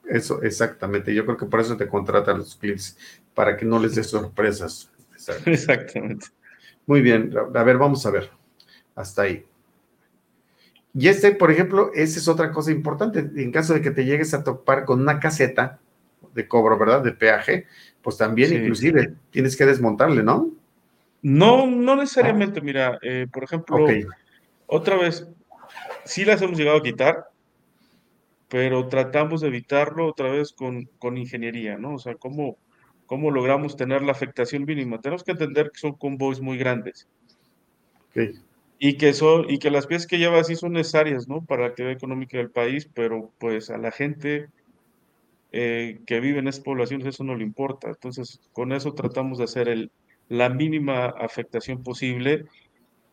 Speaker 1: Eso, exactamente. Yo creo que por eso te contratan los clientes, para que no les des sorpresas. <laughs>
Speaker 2: Exactamente.
Speaker 1: Muy bien. A ver, vamos a ver. Hasta ahí. Y este, por ejemplo, esa es otra cosa importante. En caso de que te llegues a topar con una caseta de cobro, ¿verdad? De peaje, pues también inclusive tienes que desmontarle, ¿no?
Speaker 2: No, no necesariamente. Mira, eh, por ejemplo, otra vez, sí las hemos llegado a quitar, pero tratamos de evitarlo otra vez con, con ingeniería, ¿no? O sea, ¿cómo, ¿cómo logramos tener la afectación mínima? Tenemos que entender que son convoys muy grandes. Y que, son, y que las piezas que lleva así son necesarias, ¿no? Para la actividad económica del país, pero pues a la gente eh, que vive en esas poblaciones eso no le importa. Entonces, con eso tratamos de hacer el, la mínima afectación posible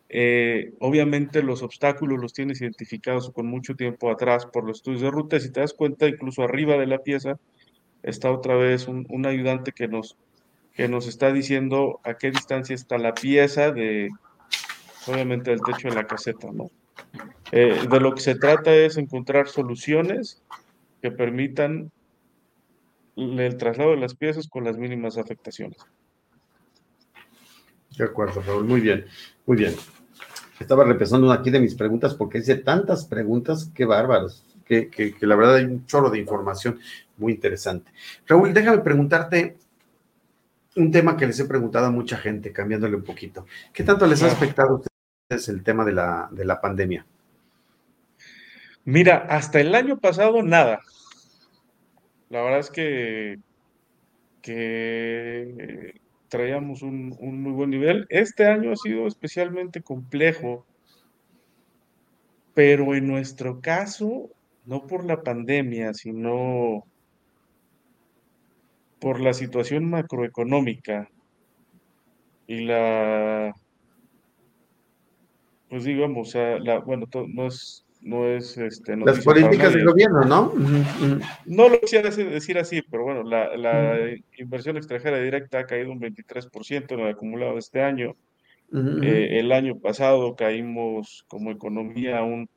Speaker 2: eh, obviamente los obstáculos los tienes identificados con mucho tiempo atrás por los estudios de ruta. Si te das cuenta, incluso arriba de la pieza está otra vez un, ayudante que nos, que nos está diciendo a qué distancia está la pieza de, obviamente, del techo de la caseta, ¿no? Eh, de lo que se trata es encontrar soluciones que permitan el traslado de las piezas con las mínimas afectaciones.
Speaker 1: De acuerdo, Raúl. Muy bien, muy bien. Estaba repasando aquí de mis preguntas porque hice tantas preguntas, qué bárbaros, que, que, la verdad hay un chorro de información muy interesante. Raúl, déjame preguntarte un tema que les he preguntado a mucha gente, cambiándole un poquito. ¿Qué tanto les ha afectado a ustedes el tema de la, de la pandemia?
Speaker 2: Mira, hasta el año pasado nada. La verdad es que, traíamos un, muy buen nivel. Este año ha sido especialmente complejo, pero en nuestro caso, no por la pandemia, sino por la situación macroeconómica y la, pues digamos, la, bueno, no es no es este,
Speaker 1: las políticas del gobierno, ¿no?
Speaker 2: No lo quisiera decir así, pero bueno, la, inversión extranjera directa ha caído un 23% en el acumulado de este año. Eh, el año pasado caímos como economía un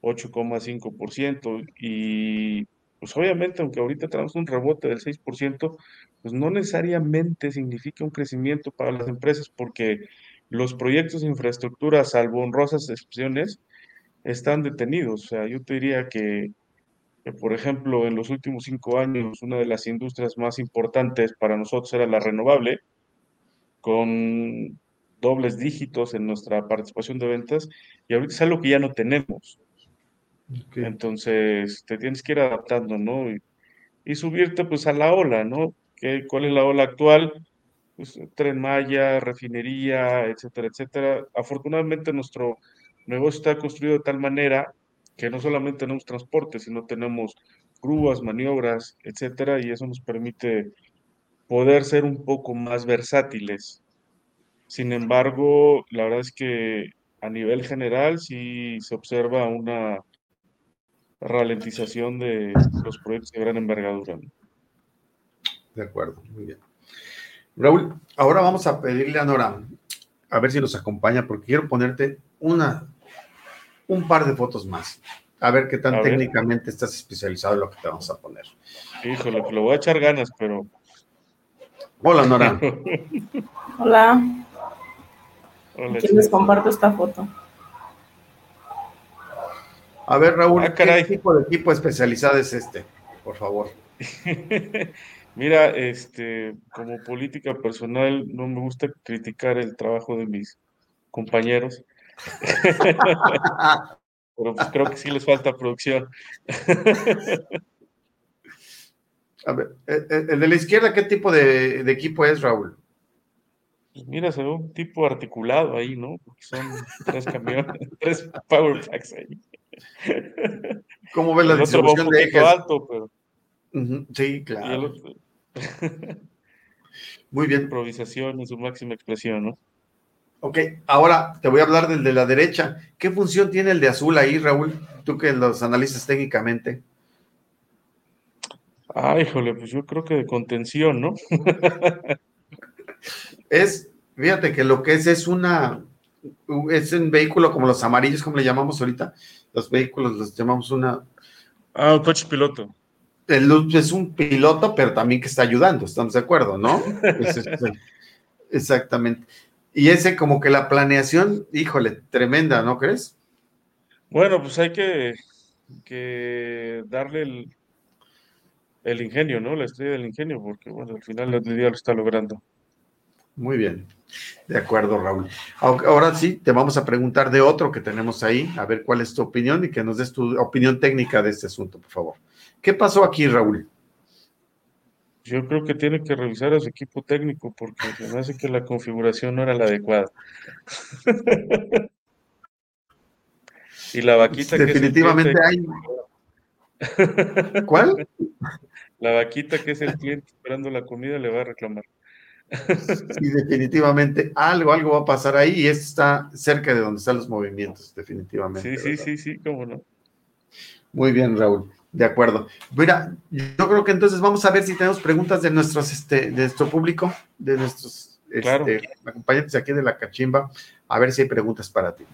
Speaker 2: 8,5% y pues obviamente aunque ahorita tenemos un rebote del 6%, pues no necesariamente significa un crecimiento para las empresas porque los proyectos de infraestructura, salvo honrosas excepciones, están detenidos. O sea, yo te diría que, por ejemplo, en los últimos cinco años, una de las industrias más importantes para nosotros era la renovable, con dobles dígitos en nuestra participación de ventas, y ahorita es algo que ya no tenemos. Entonces, te tienes que ir adaptando, ¿no? Y, y, subirte pues a la ola, ¿no? ¿Qué, ¿Cuál es la ola actual? Pues, tren Maya, refinería, etcétera, etcétera. Afortunadamente nuestro negocio está construido de tal manera que no solamente tenemos transporte, sino tenemos grúas, maniobras, etcétera, y eso nos permite poder ser un poco más versátiles. Sin embargo, la verdad es que a nivel general sí se observa una ralentización de los proyectos de gran envergadura.
Speaker 1: De acuerdo, muy bien. Raúl, ahora vamos a pedirle a Nora a ver si nos acompaña, porque quiero ponerte una, un par de fotos más. A ver qué tan técnicamente estás especializado en lo que te vamos a poner.
Speaker 2: Híjole, lo voy a echar ganas, pero.
Speaker 1: Hola, Nora. <laughs>
Speaker 3: Hola. Hola ¿Quién les comparto esta foto?
Speaker 1: A ver, Raúl, ah, ¿qué tipo de equipo especializado es este? Por favor. <laughs>
Speaker 2: Mira, este, como política personal, no me gusta criticar el trabajo de mis compañeros. <laughs> Pero pues creo que sí les falta producción. <laughs>
Speaker 1: A ver, eh, eh, el de la izquierda, ¿qué tipo de, equipo es, Raúl?
Speaker 2: Pues mira, se ve un tipo articulado ahí, ¿no? Porque son tres camiones, <laughs> tres power packs ahí.
Speaker 1: ¿Cómo ves la distribución de ejes?
Speaker 2: alto, pero...
Speaker 1: Sí, claro. Muy bien.
Speaker 2: Improvisación en su máxima expresión, ¿no?
Speaker 1: Ok, ahora te voy a hablar del de la derecha. ¿Qué función tiene el de azul ahí, Raúl? Tú que los analizas técnicamente.
Speaker 2: Ay, híjole, pues yo creo que de contención, ¿no? <laughs>
Speaker 1: es, fíjate que lo que es es una, es un vehículo como los amarillos, como le llamamos ahorita. Los vehículos los llamamos una.
Speaker 2: Ah, un coche piloto
Speaker 1: es un piloto, pero también que está ayudando, estamos de acuerdo, ¿no? <laughs> exactamente. Y ese como que la planeación, híjole, tremenda, ¿no crees?
Speaker 2: Bueno, pues hay que, que darle el, el, ingenio, ¿no? La estrella del ingenio, porque bueno, al final del día lo está logrando.
Speaker 1: Muy bien, de acuerdo, Raúl. Ahora sí, te vamos a preguntar de otro que tenemos ahí, a ver cuál es tu opinión y que nos des tu opinión técnica de este asunto, por favor. ¿Qué pasó aquí, Raúl?
Speaker 2: Yo creo que tiene que revisar a su equipo técnico porque me hace que la configuración no era la adecuada. <laughs> y la vaquita
Speaker 1: Definitivamente que hay. ¿Cuál?
Speaker 2: La vaquita que es el cliente esperando la comida le va a reclamar.
Speaker 1: Sí, definitivamente algo, algo va a pasar ahí y está cerca de donde están los movimientos, definitivamente.
Speaker 2: Sí, sí, sí, sí, cómo no.
Speaker 1: Muy bien, Raúl. De acuerdo. Mira, yo creo que entonces vamos a ver si tenemos preguntas de nuestros, este, de nuestro público, de nuestros este, acompañantes aquí de la cachimba, a ver si hay preguntas para ti.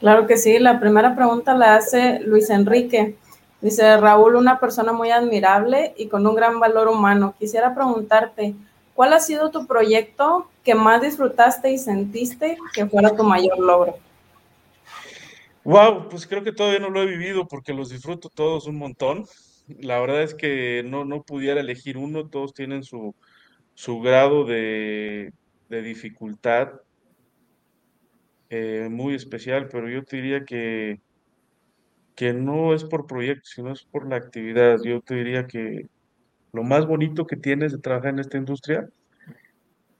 Speaker 3: Claro que sí, la primera pregunta la hace Luis Enrique. Dice Raúl, una persona muy admirable y con un gran valor humano. Quisiera preguntarte, ¿cuál ha sido tu proyecto que más disfrutaste y sentiste que fuera tu mayor logro?
Speaker 2: Wow, pues creo que todavía no lo he vivido porque los disfruto todos un montón. La verdad es que no, no pudiera elegir uno, todos tienen su, su grado de, dificultad eh, muy especial, pero yo te diría que, que no es por proyecto, sino es por la actividad. Yo te diría que lo más bonito que tienes de trabajar en esta industria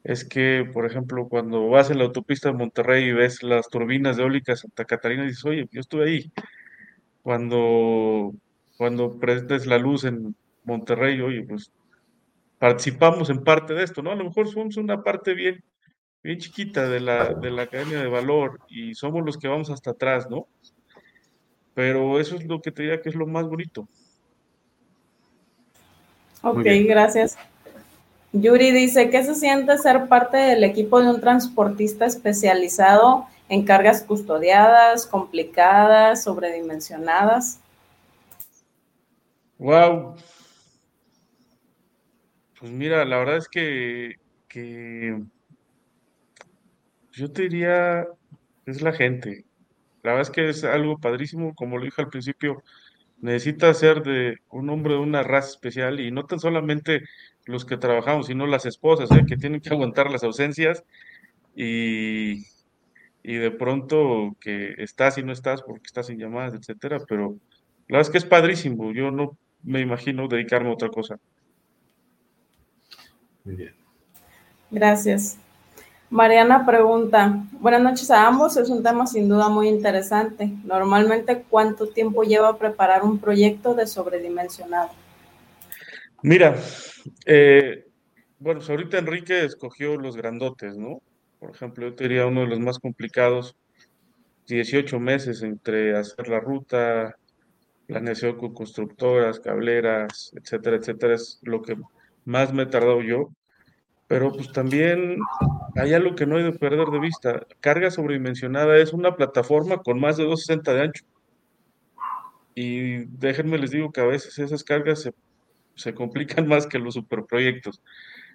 Speaker 2: es que, por ejemplo, cuando vas en la autopista de Monterrey y ves las turbinas de eólica Santa Catarina, dices, oye, yo estuve ahí. Cuando, cuando prendes la luz en Monterrey, oye, pues participamos en parte de esto, ¿no? A lo mejor somos una parte bien, bien chiquita de la, de la cadena de valor y somos los que vamos hasta atrás, ¿no? Pero eso es lo que te diría que es lo más bonito.
Speaker 3: Ok, gracias. Yuri dice, ¿qué se siente ser parte del equipo de un transportista especializado en cargas custodiadas, complicadas, sobredimensionadas?
Speaker 2: Wow. Pues mira, la verdad es que, yo te diría, es la gente. La verdad es que es algo padrísimo, como lo dije al principio, necesita ser de un hombre de una raza especial y no tan solamente los que trabajamos, sino las esposas, ¿eh? que tienen que <laughs> aguantar las ausencias y, y de pronto que estás y no estás porque estás en llamadas, etcétera, pero la verdad es que es padrísimo, yo no me imagino dedicarme a otra cosa.
Speaker 1: Muy bien.
Speaker 3: Gracias. Mariana pregunta, buenas noches a ambos, es un tema sin duda muy interesante. Normalmente, ¿cuánto tiempo lleva preparar un proyecto de sobredimensionado?
Speaker 2: Mira, eh, bueno, pues ahorita Enrique escogió los grandotes, ¿no? Por ejemplo, yo te diría uno de los más complicados, 18 meses entre hacer la ruta, planeación con constructoras, cableras, etcétera, etcétera, es lo que más me he tardado yo. Pero pues también hay algo que no hay de perder de vista. Carga sobredimensionada es una plataforma con más de 260 de ancho. Y déjenme les digo que a veces esas cargas se, se complican <laughs> más que los superproyectos.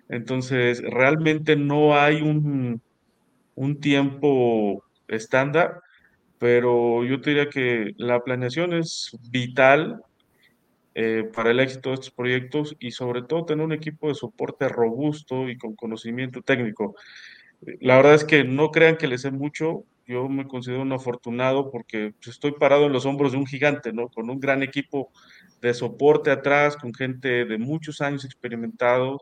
Speaker 2: Entonces, realmente no hay un, un tiempo estándar, pero yo te diría que la planeación es vital eh, para el éxito de estos proyectos y sobre todo tener un equipo de soporte robusto y con conocimiento técnico. La verdad es que no crean que les sé mucho, yo me considero un afortunado porque estoy parado en los hombros de un gigante, ¿no? Con un gran equipo de soporte atrás, con gente de muchos años experimentados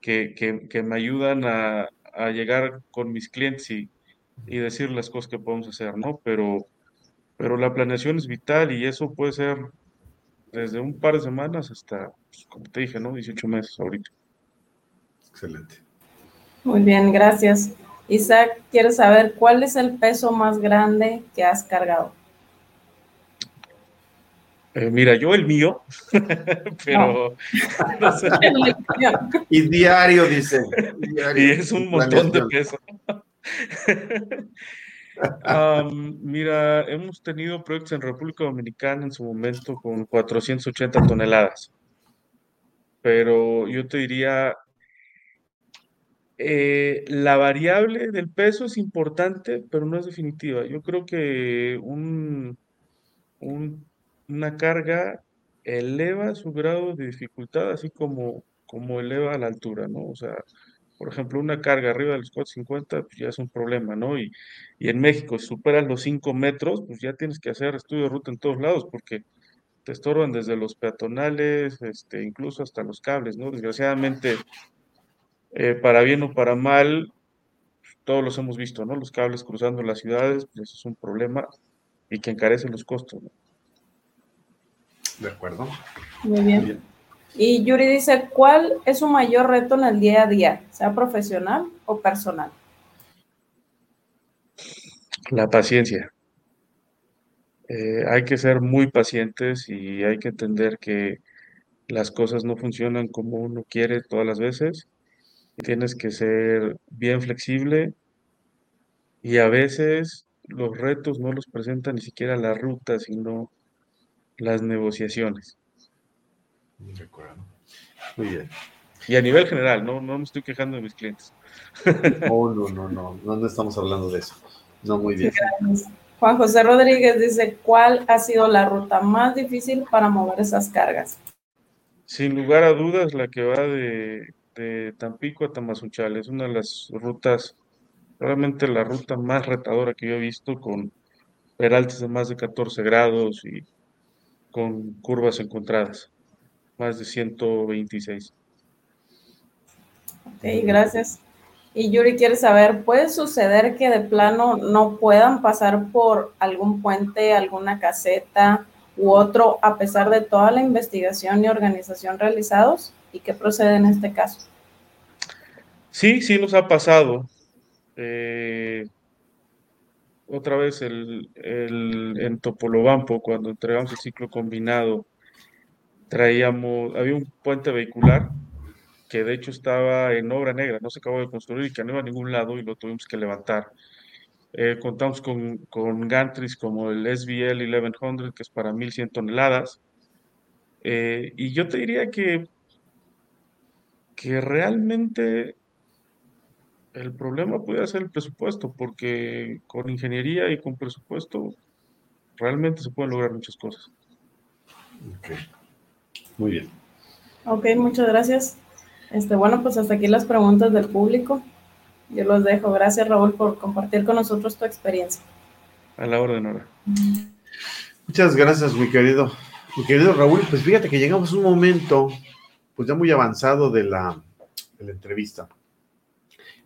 Speaker 2: que, que, me ayudan a, a, llegar con mis clientes y, y, decir las cosas que podemos hacer, ¿no? Pero, pero la planeación es vital y eso puede ser desde un par de semanas hasta, pues, como te dije, ¿no? 18 meses ahorita.
Speaker 1: Excelente.
Speaker 3: Muy bien, gracias. Isaac quiere saber cuál es el peso más grande que has cargado.
Speaker 2: Eh, mira, yo el mío, <laughs> pero
Speaker 1: no. <laughs> sé. <laughs> y diario, dice.
Speaker 2: Y es un montón de peso. mira, hemos tenido proyectos en República Dominicana en su momento con 480 toneladas, pero yo te diría, eh, la variable del peso es importante, pero no es definitiva. Yo creo que un, una carga eleva su grado de dificultad, así como, como eleva la altura, ¿no? O sea, por ejemplo, una carga arriba de los 450 pues ya es un problema, ¿no? Y, y en México, si superas los 5 metros, pues ya tienes que hacer estudio de ruta en todos lados, porque te estorban desde los peatonales, este, incluso hasta los cables, ¿no? Desgraciadamente, eh, para bien o para mal, todos los hemos visto, ¿no? Los cables cruzando las ciudades, pues eso es un problema y que encarece los costos, ¿no?
Speaker 1: De acuerdo.
Speaker 3: Muy bien. Y Yuri dice, ¿cuál es su mayor reto en el día a día, sea profesional o personal?
Speaker 2: La paciencia. Eh, hay que ser muy pacientes y hay que entender que las cosas no funcionan como uno quiere todas las veces tienes que ser bien flexible y a veces los retos no los presenta ni siquiera la ruta, sino las negociaciones.
Speaker 1: De acuerdo. Muy bien.
Speaker 2: Y a nivel general, no, no me estoy quejando de mis clientes. <laughs>
Speaker 1: Oh, no, no, no, no, no estamos hablando de eso. No, muy bien.
Speaker 3: Juan José Rodríguez dice, ¿cuál ha sido la ruta más difícil para mover esas cargas?
Speaker 2: Sin lugar a dudas, la que va de de Tampico a Tamazunchal. Es una de las rutas, realmente la ruta más retadora que yo he visto con peraltes de más de 14 grados y con curvas encontradas, más de 126.
Speaker 3: Ok, gracias. Y Yuri quiere saber, ¿puede suceder que de plano no puedan pasar por algún puente, alguna caseta u otro a pesar de toda la investigación y organización realizados? ¿Y qué procede en este caso?
Speaker 2: Sí, sí nos ha pasado. Eh, otra vez el, en Topolobampo, cuando entregamos el ciclo combinado, traíamos, había un puente vehicular que de hecho estaba en obra negra, no se acabó de construir y que no iba a ningún lado y lo tuvimos que levantar. Eh, contamos con, con gantries como el SBL 1100, que es para 1100 toneladas. Eh, y yo te diría que que realmente el problema puede ser el presupuesto, porque con ingeniería y con presupuesto realmente se pueden lograr muchas cosas.
Speaker 1: Ok, muy bien.
Speaker 3: Ok, muchas gracias. Este, bueno, pues hasta aquí las preguntas del público. Yo los dejo. Gracias, Raúl, por compartir con nosotros tu experiencia.
Speaker 2: A la orden, ahora.
Speaker 1: Muchas gracias, mi querido, mi querido Raúl. Pues fíjate que llegamos a un momento pues ya muy avanzado de la, entrevista.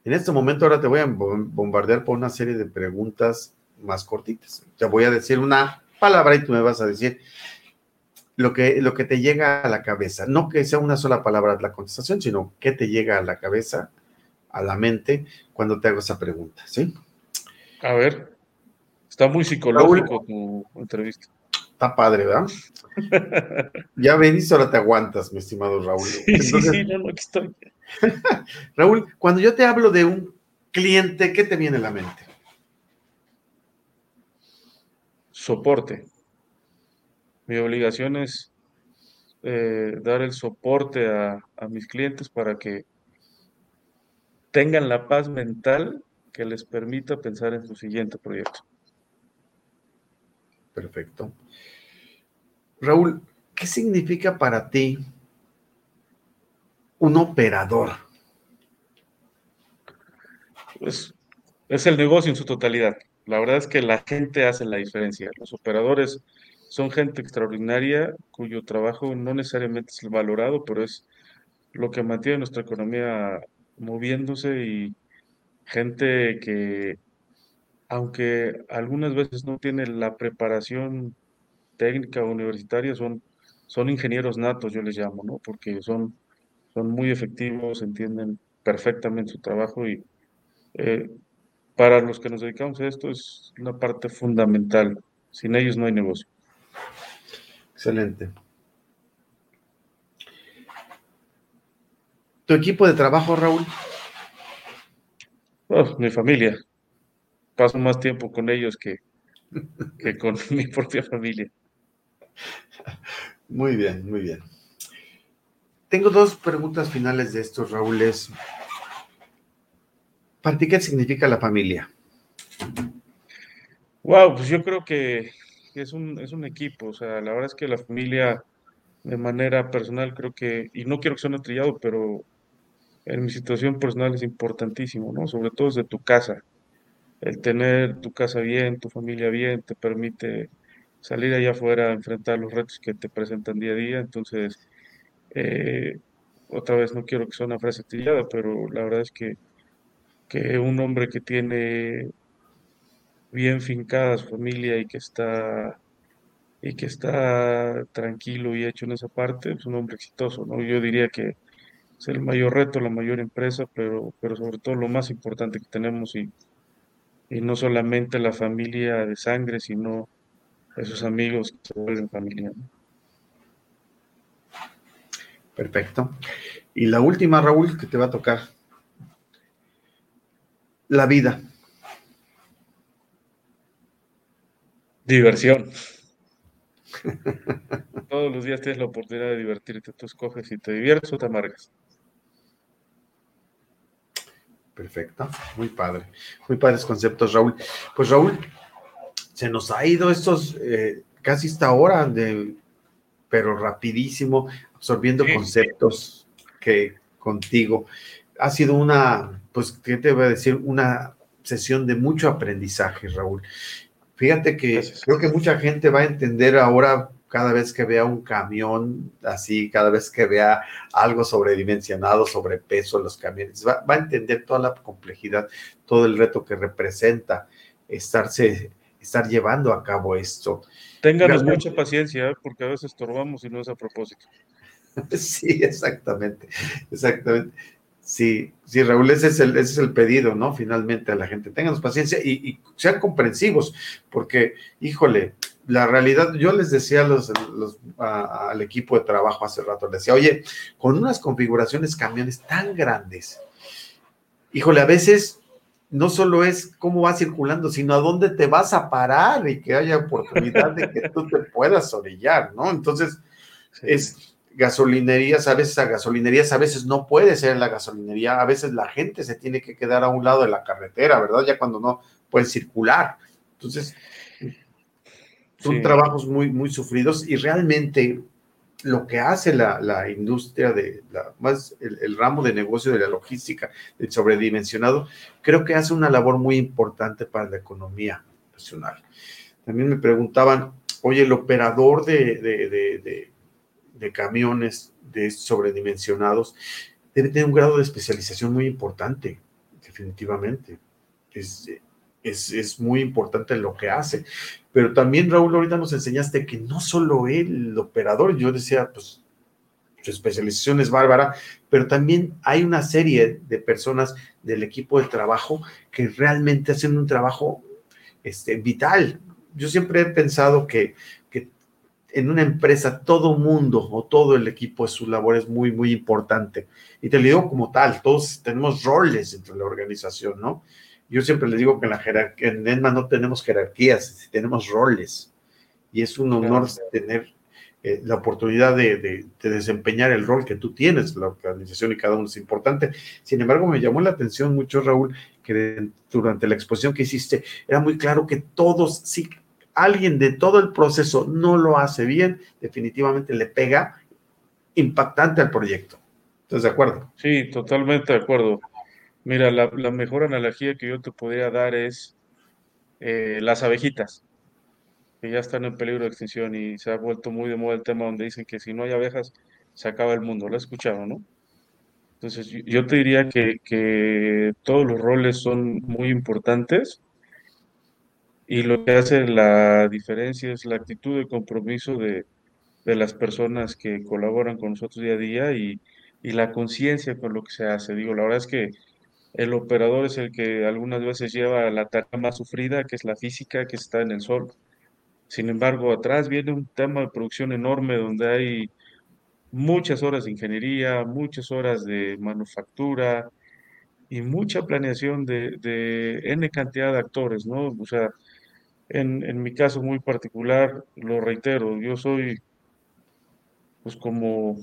Speaker 1: En este momento ahora te voy a bombardear por una serie de preguntas más cortitas. Te voy a decir una palabra y tú me vas a decir lo que, lo que te llega a la cabeza. No que sea una sola palabra la contestación, sino qué te llega a la cabeza, a la mente, cuando te hago esa pregunta, ¿sí?
Speaker 2: A ver, está muy psicológico tu entrevista.
Speaker 1: Está padre, ¿verdad? <laughs> ya venís, ahora te aguantas, mi estimado Raúl.
Speaker 2: Sí, sí, no, no, aquí estoy. <laughs>
Speaker 1: Raúl, cuando yo te hablo de un cliente, ¿qué te viene a la mente?
Speaker 2: Soporte. Mi obligación es eh, dar el soporte a, a mis clientes para que tengan la paz mental que les permita pensar en su siguiente proyecto.
Speaker 1: Perfecto. Raúl, ¿qué significa para ti un operador?
Speaker 2: Pues es el negocio en su totalidad. La verdad es que la gente hace la diferencia. Los operadores son gente extraordinaria cuyo trabajo no necesariamente es valorado, pero es lo que mantiene nuestra economía moviéndose y gente que, aunque algunas veces no tiene la preparación técnica universitaria, son, son ingenieros natos, yo les llamo, ¿no? Porque son, son muy efectivos, entienden perfectamente su trabajo y eh, para los que nos dedicamos a esto es una parte fundamental. Sin ellos no hay negocio.
Speaker 1: Excelente. ¿Tu equipo de trabajo, Raúl?
Speaker 2: Oh, mi familia. Paso más tiempo con ellos que, que con <laughs> mi propia familia.
Speaker 1: Muy bien, muy bien. Tengo dos preguntas finales de estos, Raúl. ¿Para ti qué significa la familia?
Speaker 2: Wow, pues yo creo que es un, es un equipo. O sea, la verdad es que la familia, de manera personal, creo que, y no quiero que suene trillado, pero en mi situación personal es importantísimo, ¿no? Sobre todo desde tu casa. El tener tu casa bien, tu familia bien, te permite salir allá afuera a enfrentar los retos que te presentan día a día. Entonces, eh, otra vez no quiero que sea una frase trillada, pero la verdad es que, que un hombre que tiene bien fincada su familia y que está y que está tranquilo y hecho en esa parte, es un hombre exitoso, ¿no? Yo diría que es el mayor reto, la mayor empresa, pero, pero sobre todo lo más importante que tenemos y, y no solamente la familia de sangre, sino esos amigos que se vuelven familia.
Speaker 1: Perfecto. Y la última, Raúl, que te va a tocar. La vida.
Speaker 2: Diversión. <laughs> Todos los días tienes la oportunidad de divertirte. Tú escoges si te diviertes o te amargas.
Speaker 1: Perfecto, muy padre, muy padres conceptos, Raúl. Pues Raúl, se nos ha ido estos eh, casi esta hora de, pero rapidísimo, absorbiendo conceptos que contigo. Ha sido una, pues, ¿qué te voy a decir? Una sesión de mucho aprendizaje, Raúl. Fíjate que creo que mucha gente va a entender ahora cada vez que vea un camión así, cada vez que vea algo sobredimensionado, sobrepeso en los camiones, va, a entender toda la complejidad, todo el reto que representa estarse, estar llevando a cabo esto.
Speaker 2: Ténganos mucha paciencia, ¿eh? porque a veces estorbamos y no es a propósito. <laughs>
Speaker 1: Sí, exactamente, exactamente. Sí, sí, Raúl, ese es el, ese es el pedido, ¿no? Finalmente a la gente. Ténganos paciencia y, y sean comprensivos, porque, híjole, la realidad, yo les decía los, al equipo de trabajo hace rato, les decía, oye, con unas configuraciones camiones tan grandes, híjole, a veces no solo es cómo va circulando, sino a dónde te vas a parar y que haya oportunidad de que tú te puedas orillar, ¿no? Entonces, es gasolinerías, a veces a gasolinerías, a veces no puede ser en la gasolinería, a veces la gente se tiene que quedar a un lado de la carretera, ¿verdad? Ya cuando no puede circular. Entonces, son trabajos muy, muy sufridos y realmente lo que hace la, industria de la, más el, ramo de negocio de la logística del sobredimensionado, creo que hace una labor muy importante para la economía nacional. También me preguntaban, oye, el operador de, de camiones de sobredimensionados debe tener un grado de especialización muy importante, definitivamente. Es, es, muy importante lo que hace. Pero también, Raúl, ahorita nos enseñaste que no solo el operador, yo decía, pues su especialización es bárbara, pero también hay una serie de personas del equipo de trabajo que realmente hacen un trabajo este, vital. Yo siempre he pensado que, que en una empresa todo mundo o todo el equipo de su labor es muy, muy importante. Y te lo digo como tal, todos tenemos roles dentro de la organización, ¿no? Yo siempre les digo que en la jerarquía, en ENMA no tenemos jerarquías, tenemos roles. Y es un honor tener eh, la oportunidad de, desempeñar el rol que tú tienes, la organización y cada uno es importante. Sin embargo, me llamó la atención mucho, Raúl, que durante la exposición que hiciste era muy claro que todos, si alguien de todo el proceso no lo hace bien, definitivamente le pega impactante al proyecto. ¿Estás de acuerdo?
Speaker 2: Sí, totalmente de acuerdo. Mira, la, mejor analogía que yo te podría dar es eh, las abejitas que ya están en peligro de extinción y se ha vuelto muy de moda el tema donde dicen que si no hay abejas se acaba el mundo. Lo he escuchado, ¿no? Entonces yo te diría que, todos los roles son muy importantes y lo que hace la diferencia es la actitud de compromiso de, las personas que colaboran con nosotros día a día y, y la conciencia con lo que se hace. Digo, la verdad es que el operador es el que algunas veces lleva la tarea más sufrida, que es la física, que está en el sol sin embargo, atrás viene un tema de producción enorme donde hay muchas horas de ingeniería, muchas horas de manufactura y mucha planeación de, N cantidad de actores, ¿no? O sea, en mi caso muy particular, lo reitero, yo soy pues como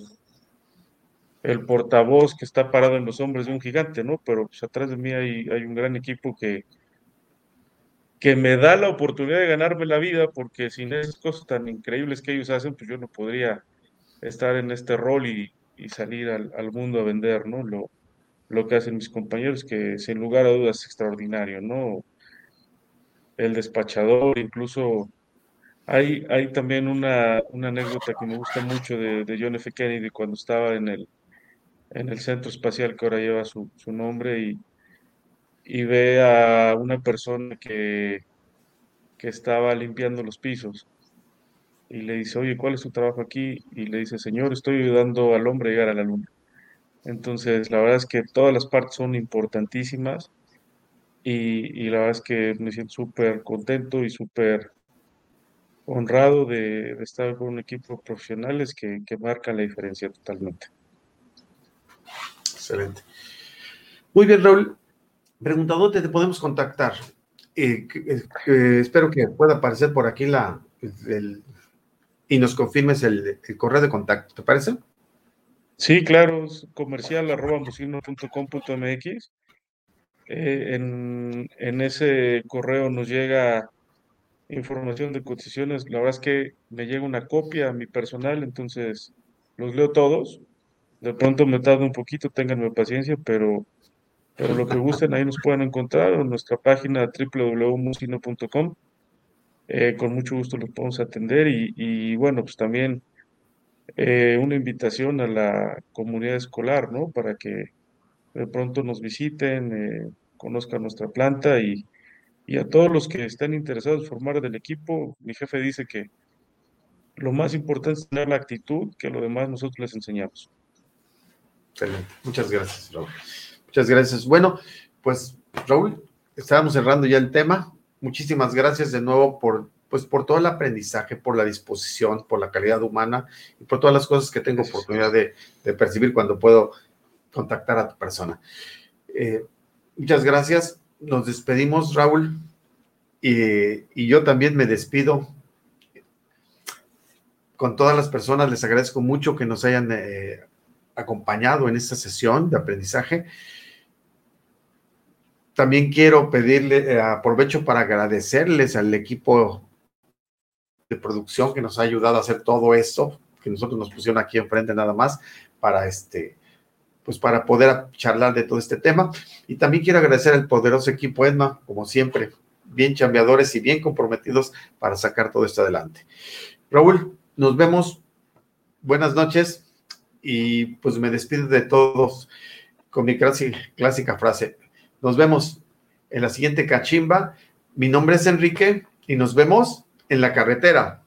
Speaker 2: el portavoz que está parado en los hombres de un gigante, ¿no? Pero pues atrás de mí hay, un gran equipo que, que me da la oportunidad de ganarme la vida, porque sin esas cosas tan increíbles que ellos hacen, pues yo no podría estar en este rol y, salir al, mundo a vender, ¿no? Lo, que hacen mis compañeros, que sin lugar a dudas es extraordinario, ¿no? El despachador, incluso hay, hay también una, anécdota que me gusta mucho de, John F. Kennedy cuando estaba en el, en el centro espacial que ahora lleva su, su nombre y y ve a una persona que, que estaba limpiando los pisos y le dice, oye, ¿cuál es su trabajo aquí? Y le dice, Señor, estoy ayudando al hombre a llegar a la luna. Entonces, la verdad es que todas las partes son importantísimas y, y la verdad es que me siento súper contento y súper honrado de, estar con un equipo de profesionales que, que marcan la diferencia totalmente.
Speaker 1: Excelente. Muy bien, Raúl. Pregunta, ¿dónde te podemos contactar? Eh, eh, espero que pueda aparecer por aquí la, y nos confirmes el, correo de contacto, ¿te parece?
Speaker 2: Sí, claro, comercial arroba eh, en, en, ese correo nos llega información de cotizaciones. La verdad es que me llega una copia a mi personal, entonces los leo todos. De pronto me tarda un poquito, ténganme paciencia, pero pero lo que gusten ahí nos pueden encontrar en nuestra página www.musino.com. Eh, con mucho gusto los podemos atender y, bueno, pues también eh, una invitación a la comunidad escolar, ¿no? Para que de pronto nos visiten, eh, conozcan nuestra planta y, y, a todos los que estén interesados en formar del equipo, mi jefe dice que lo más importante es tener la actitud, que lo demás nosotros les enseñamos.
Speaker 1: Excelente. Muchas gracias, Raúl. Muchas gracias. Bueno, pues Raúl, estábamos cerrando ya el tema. Muchísimas gracias de nuevo por, pues, por todo el aprendizaje, por la disposición, por la calidad humana y por todas las cosas que tengo oportunidad de, percibir cuando puedo contactar a tu persona. Eh, muchas gracias. Nos despedimos, Raúl. Y, yo también me despido con todas las personas. Les agradezco mucho que nos hayan eh, acompañado en esta sesión de aprendizaje. También quiero pedirle, eh, aprovecho para agradecerles al equipo de producción que nos ha ayudado a hacer todo esto, que nosotros nos pusieron aquí enfrente nada más para este, pues para poder charlar de todo este tema. Y también quiero agradecer al poderoso equipo ESMA, como siempre, bien chambeadores y bien comprometidos para sacar todo esto adelante. Raúl, nos vemos. Buenas noches y pues me despido de todos con mi clásica frase. Nos vemos en la siguiente cachimba. Mi nombre es Enrique y nos vemos en la carretera.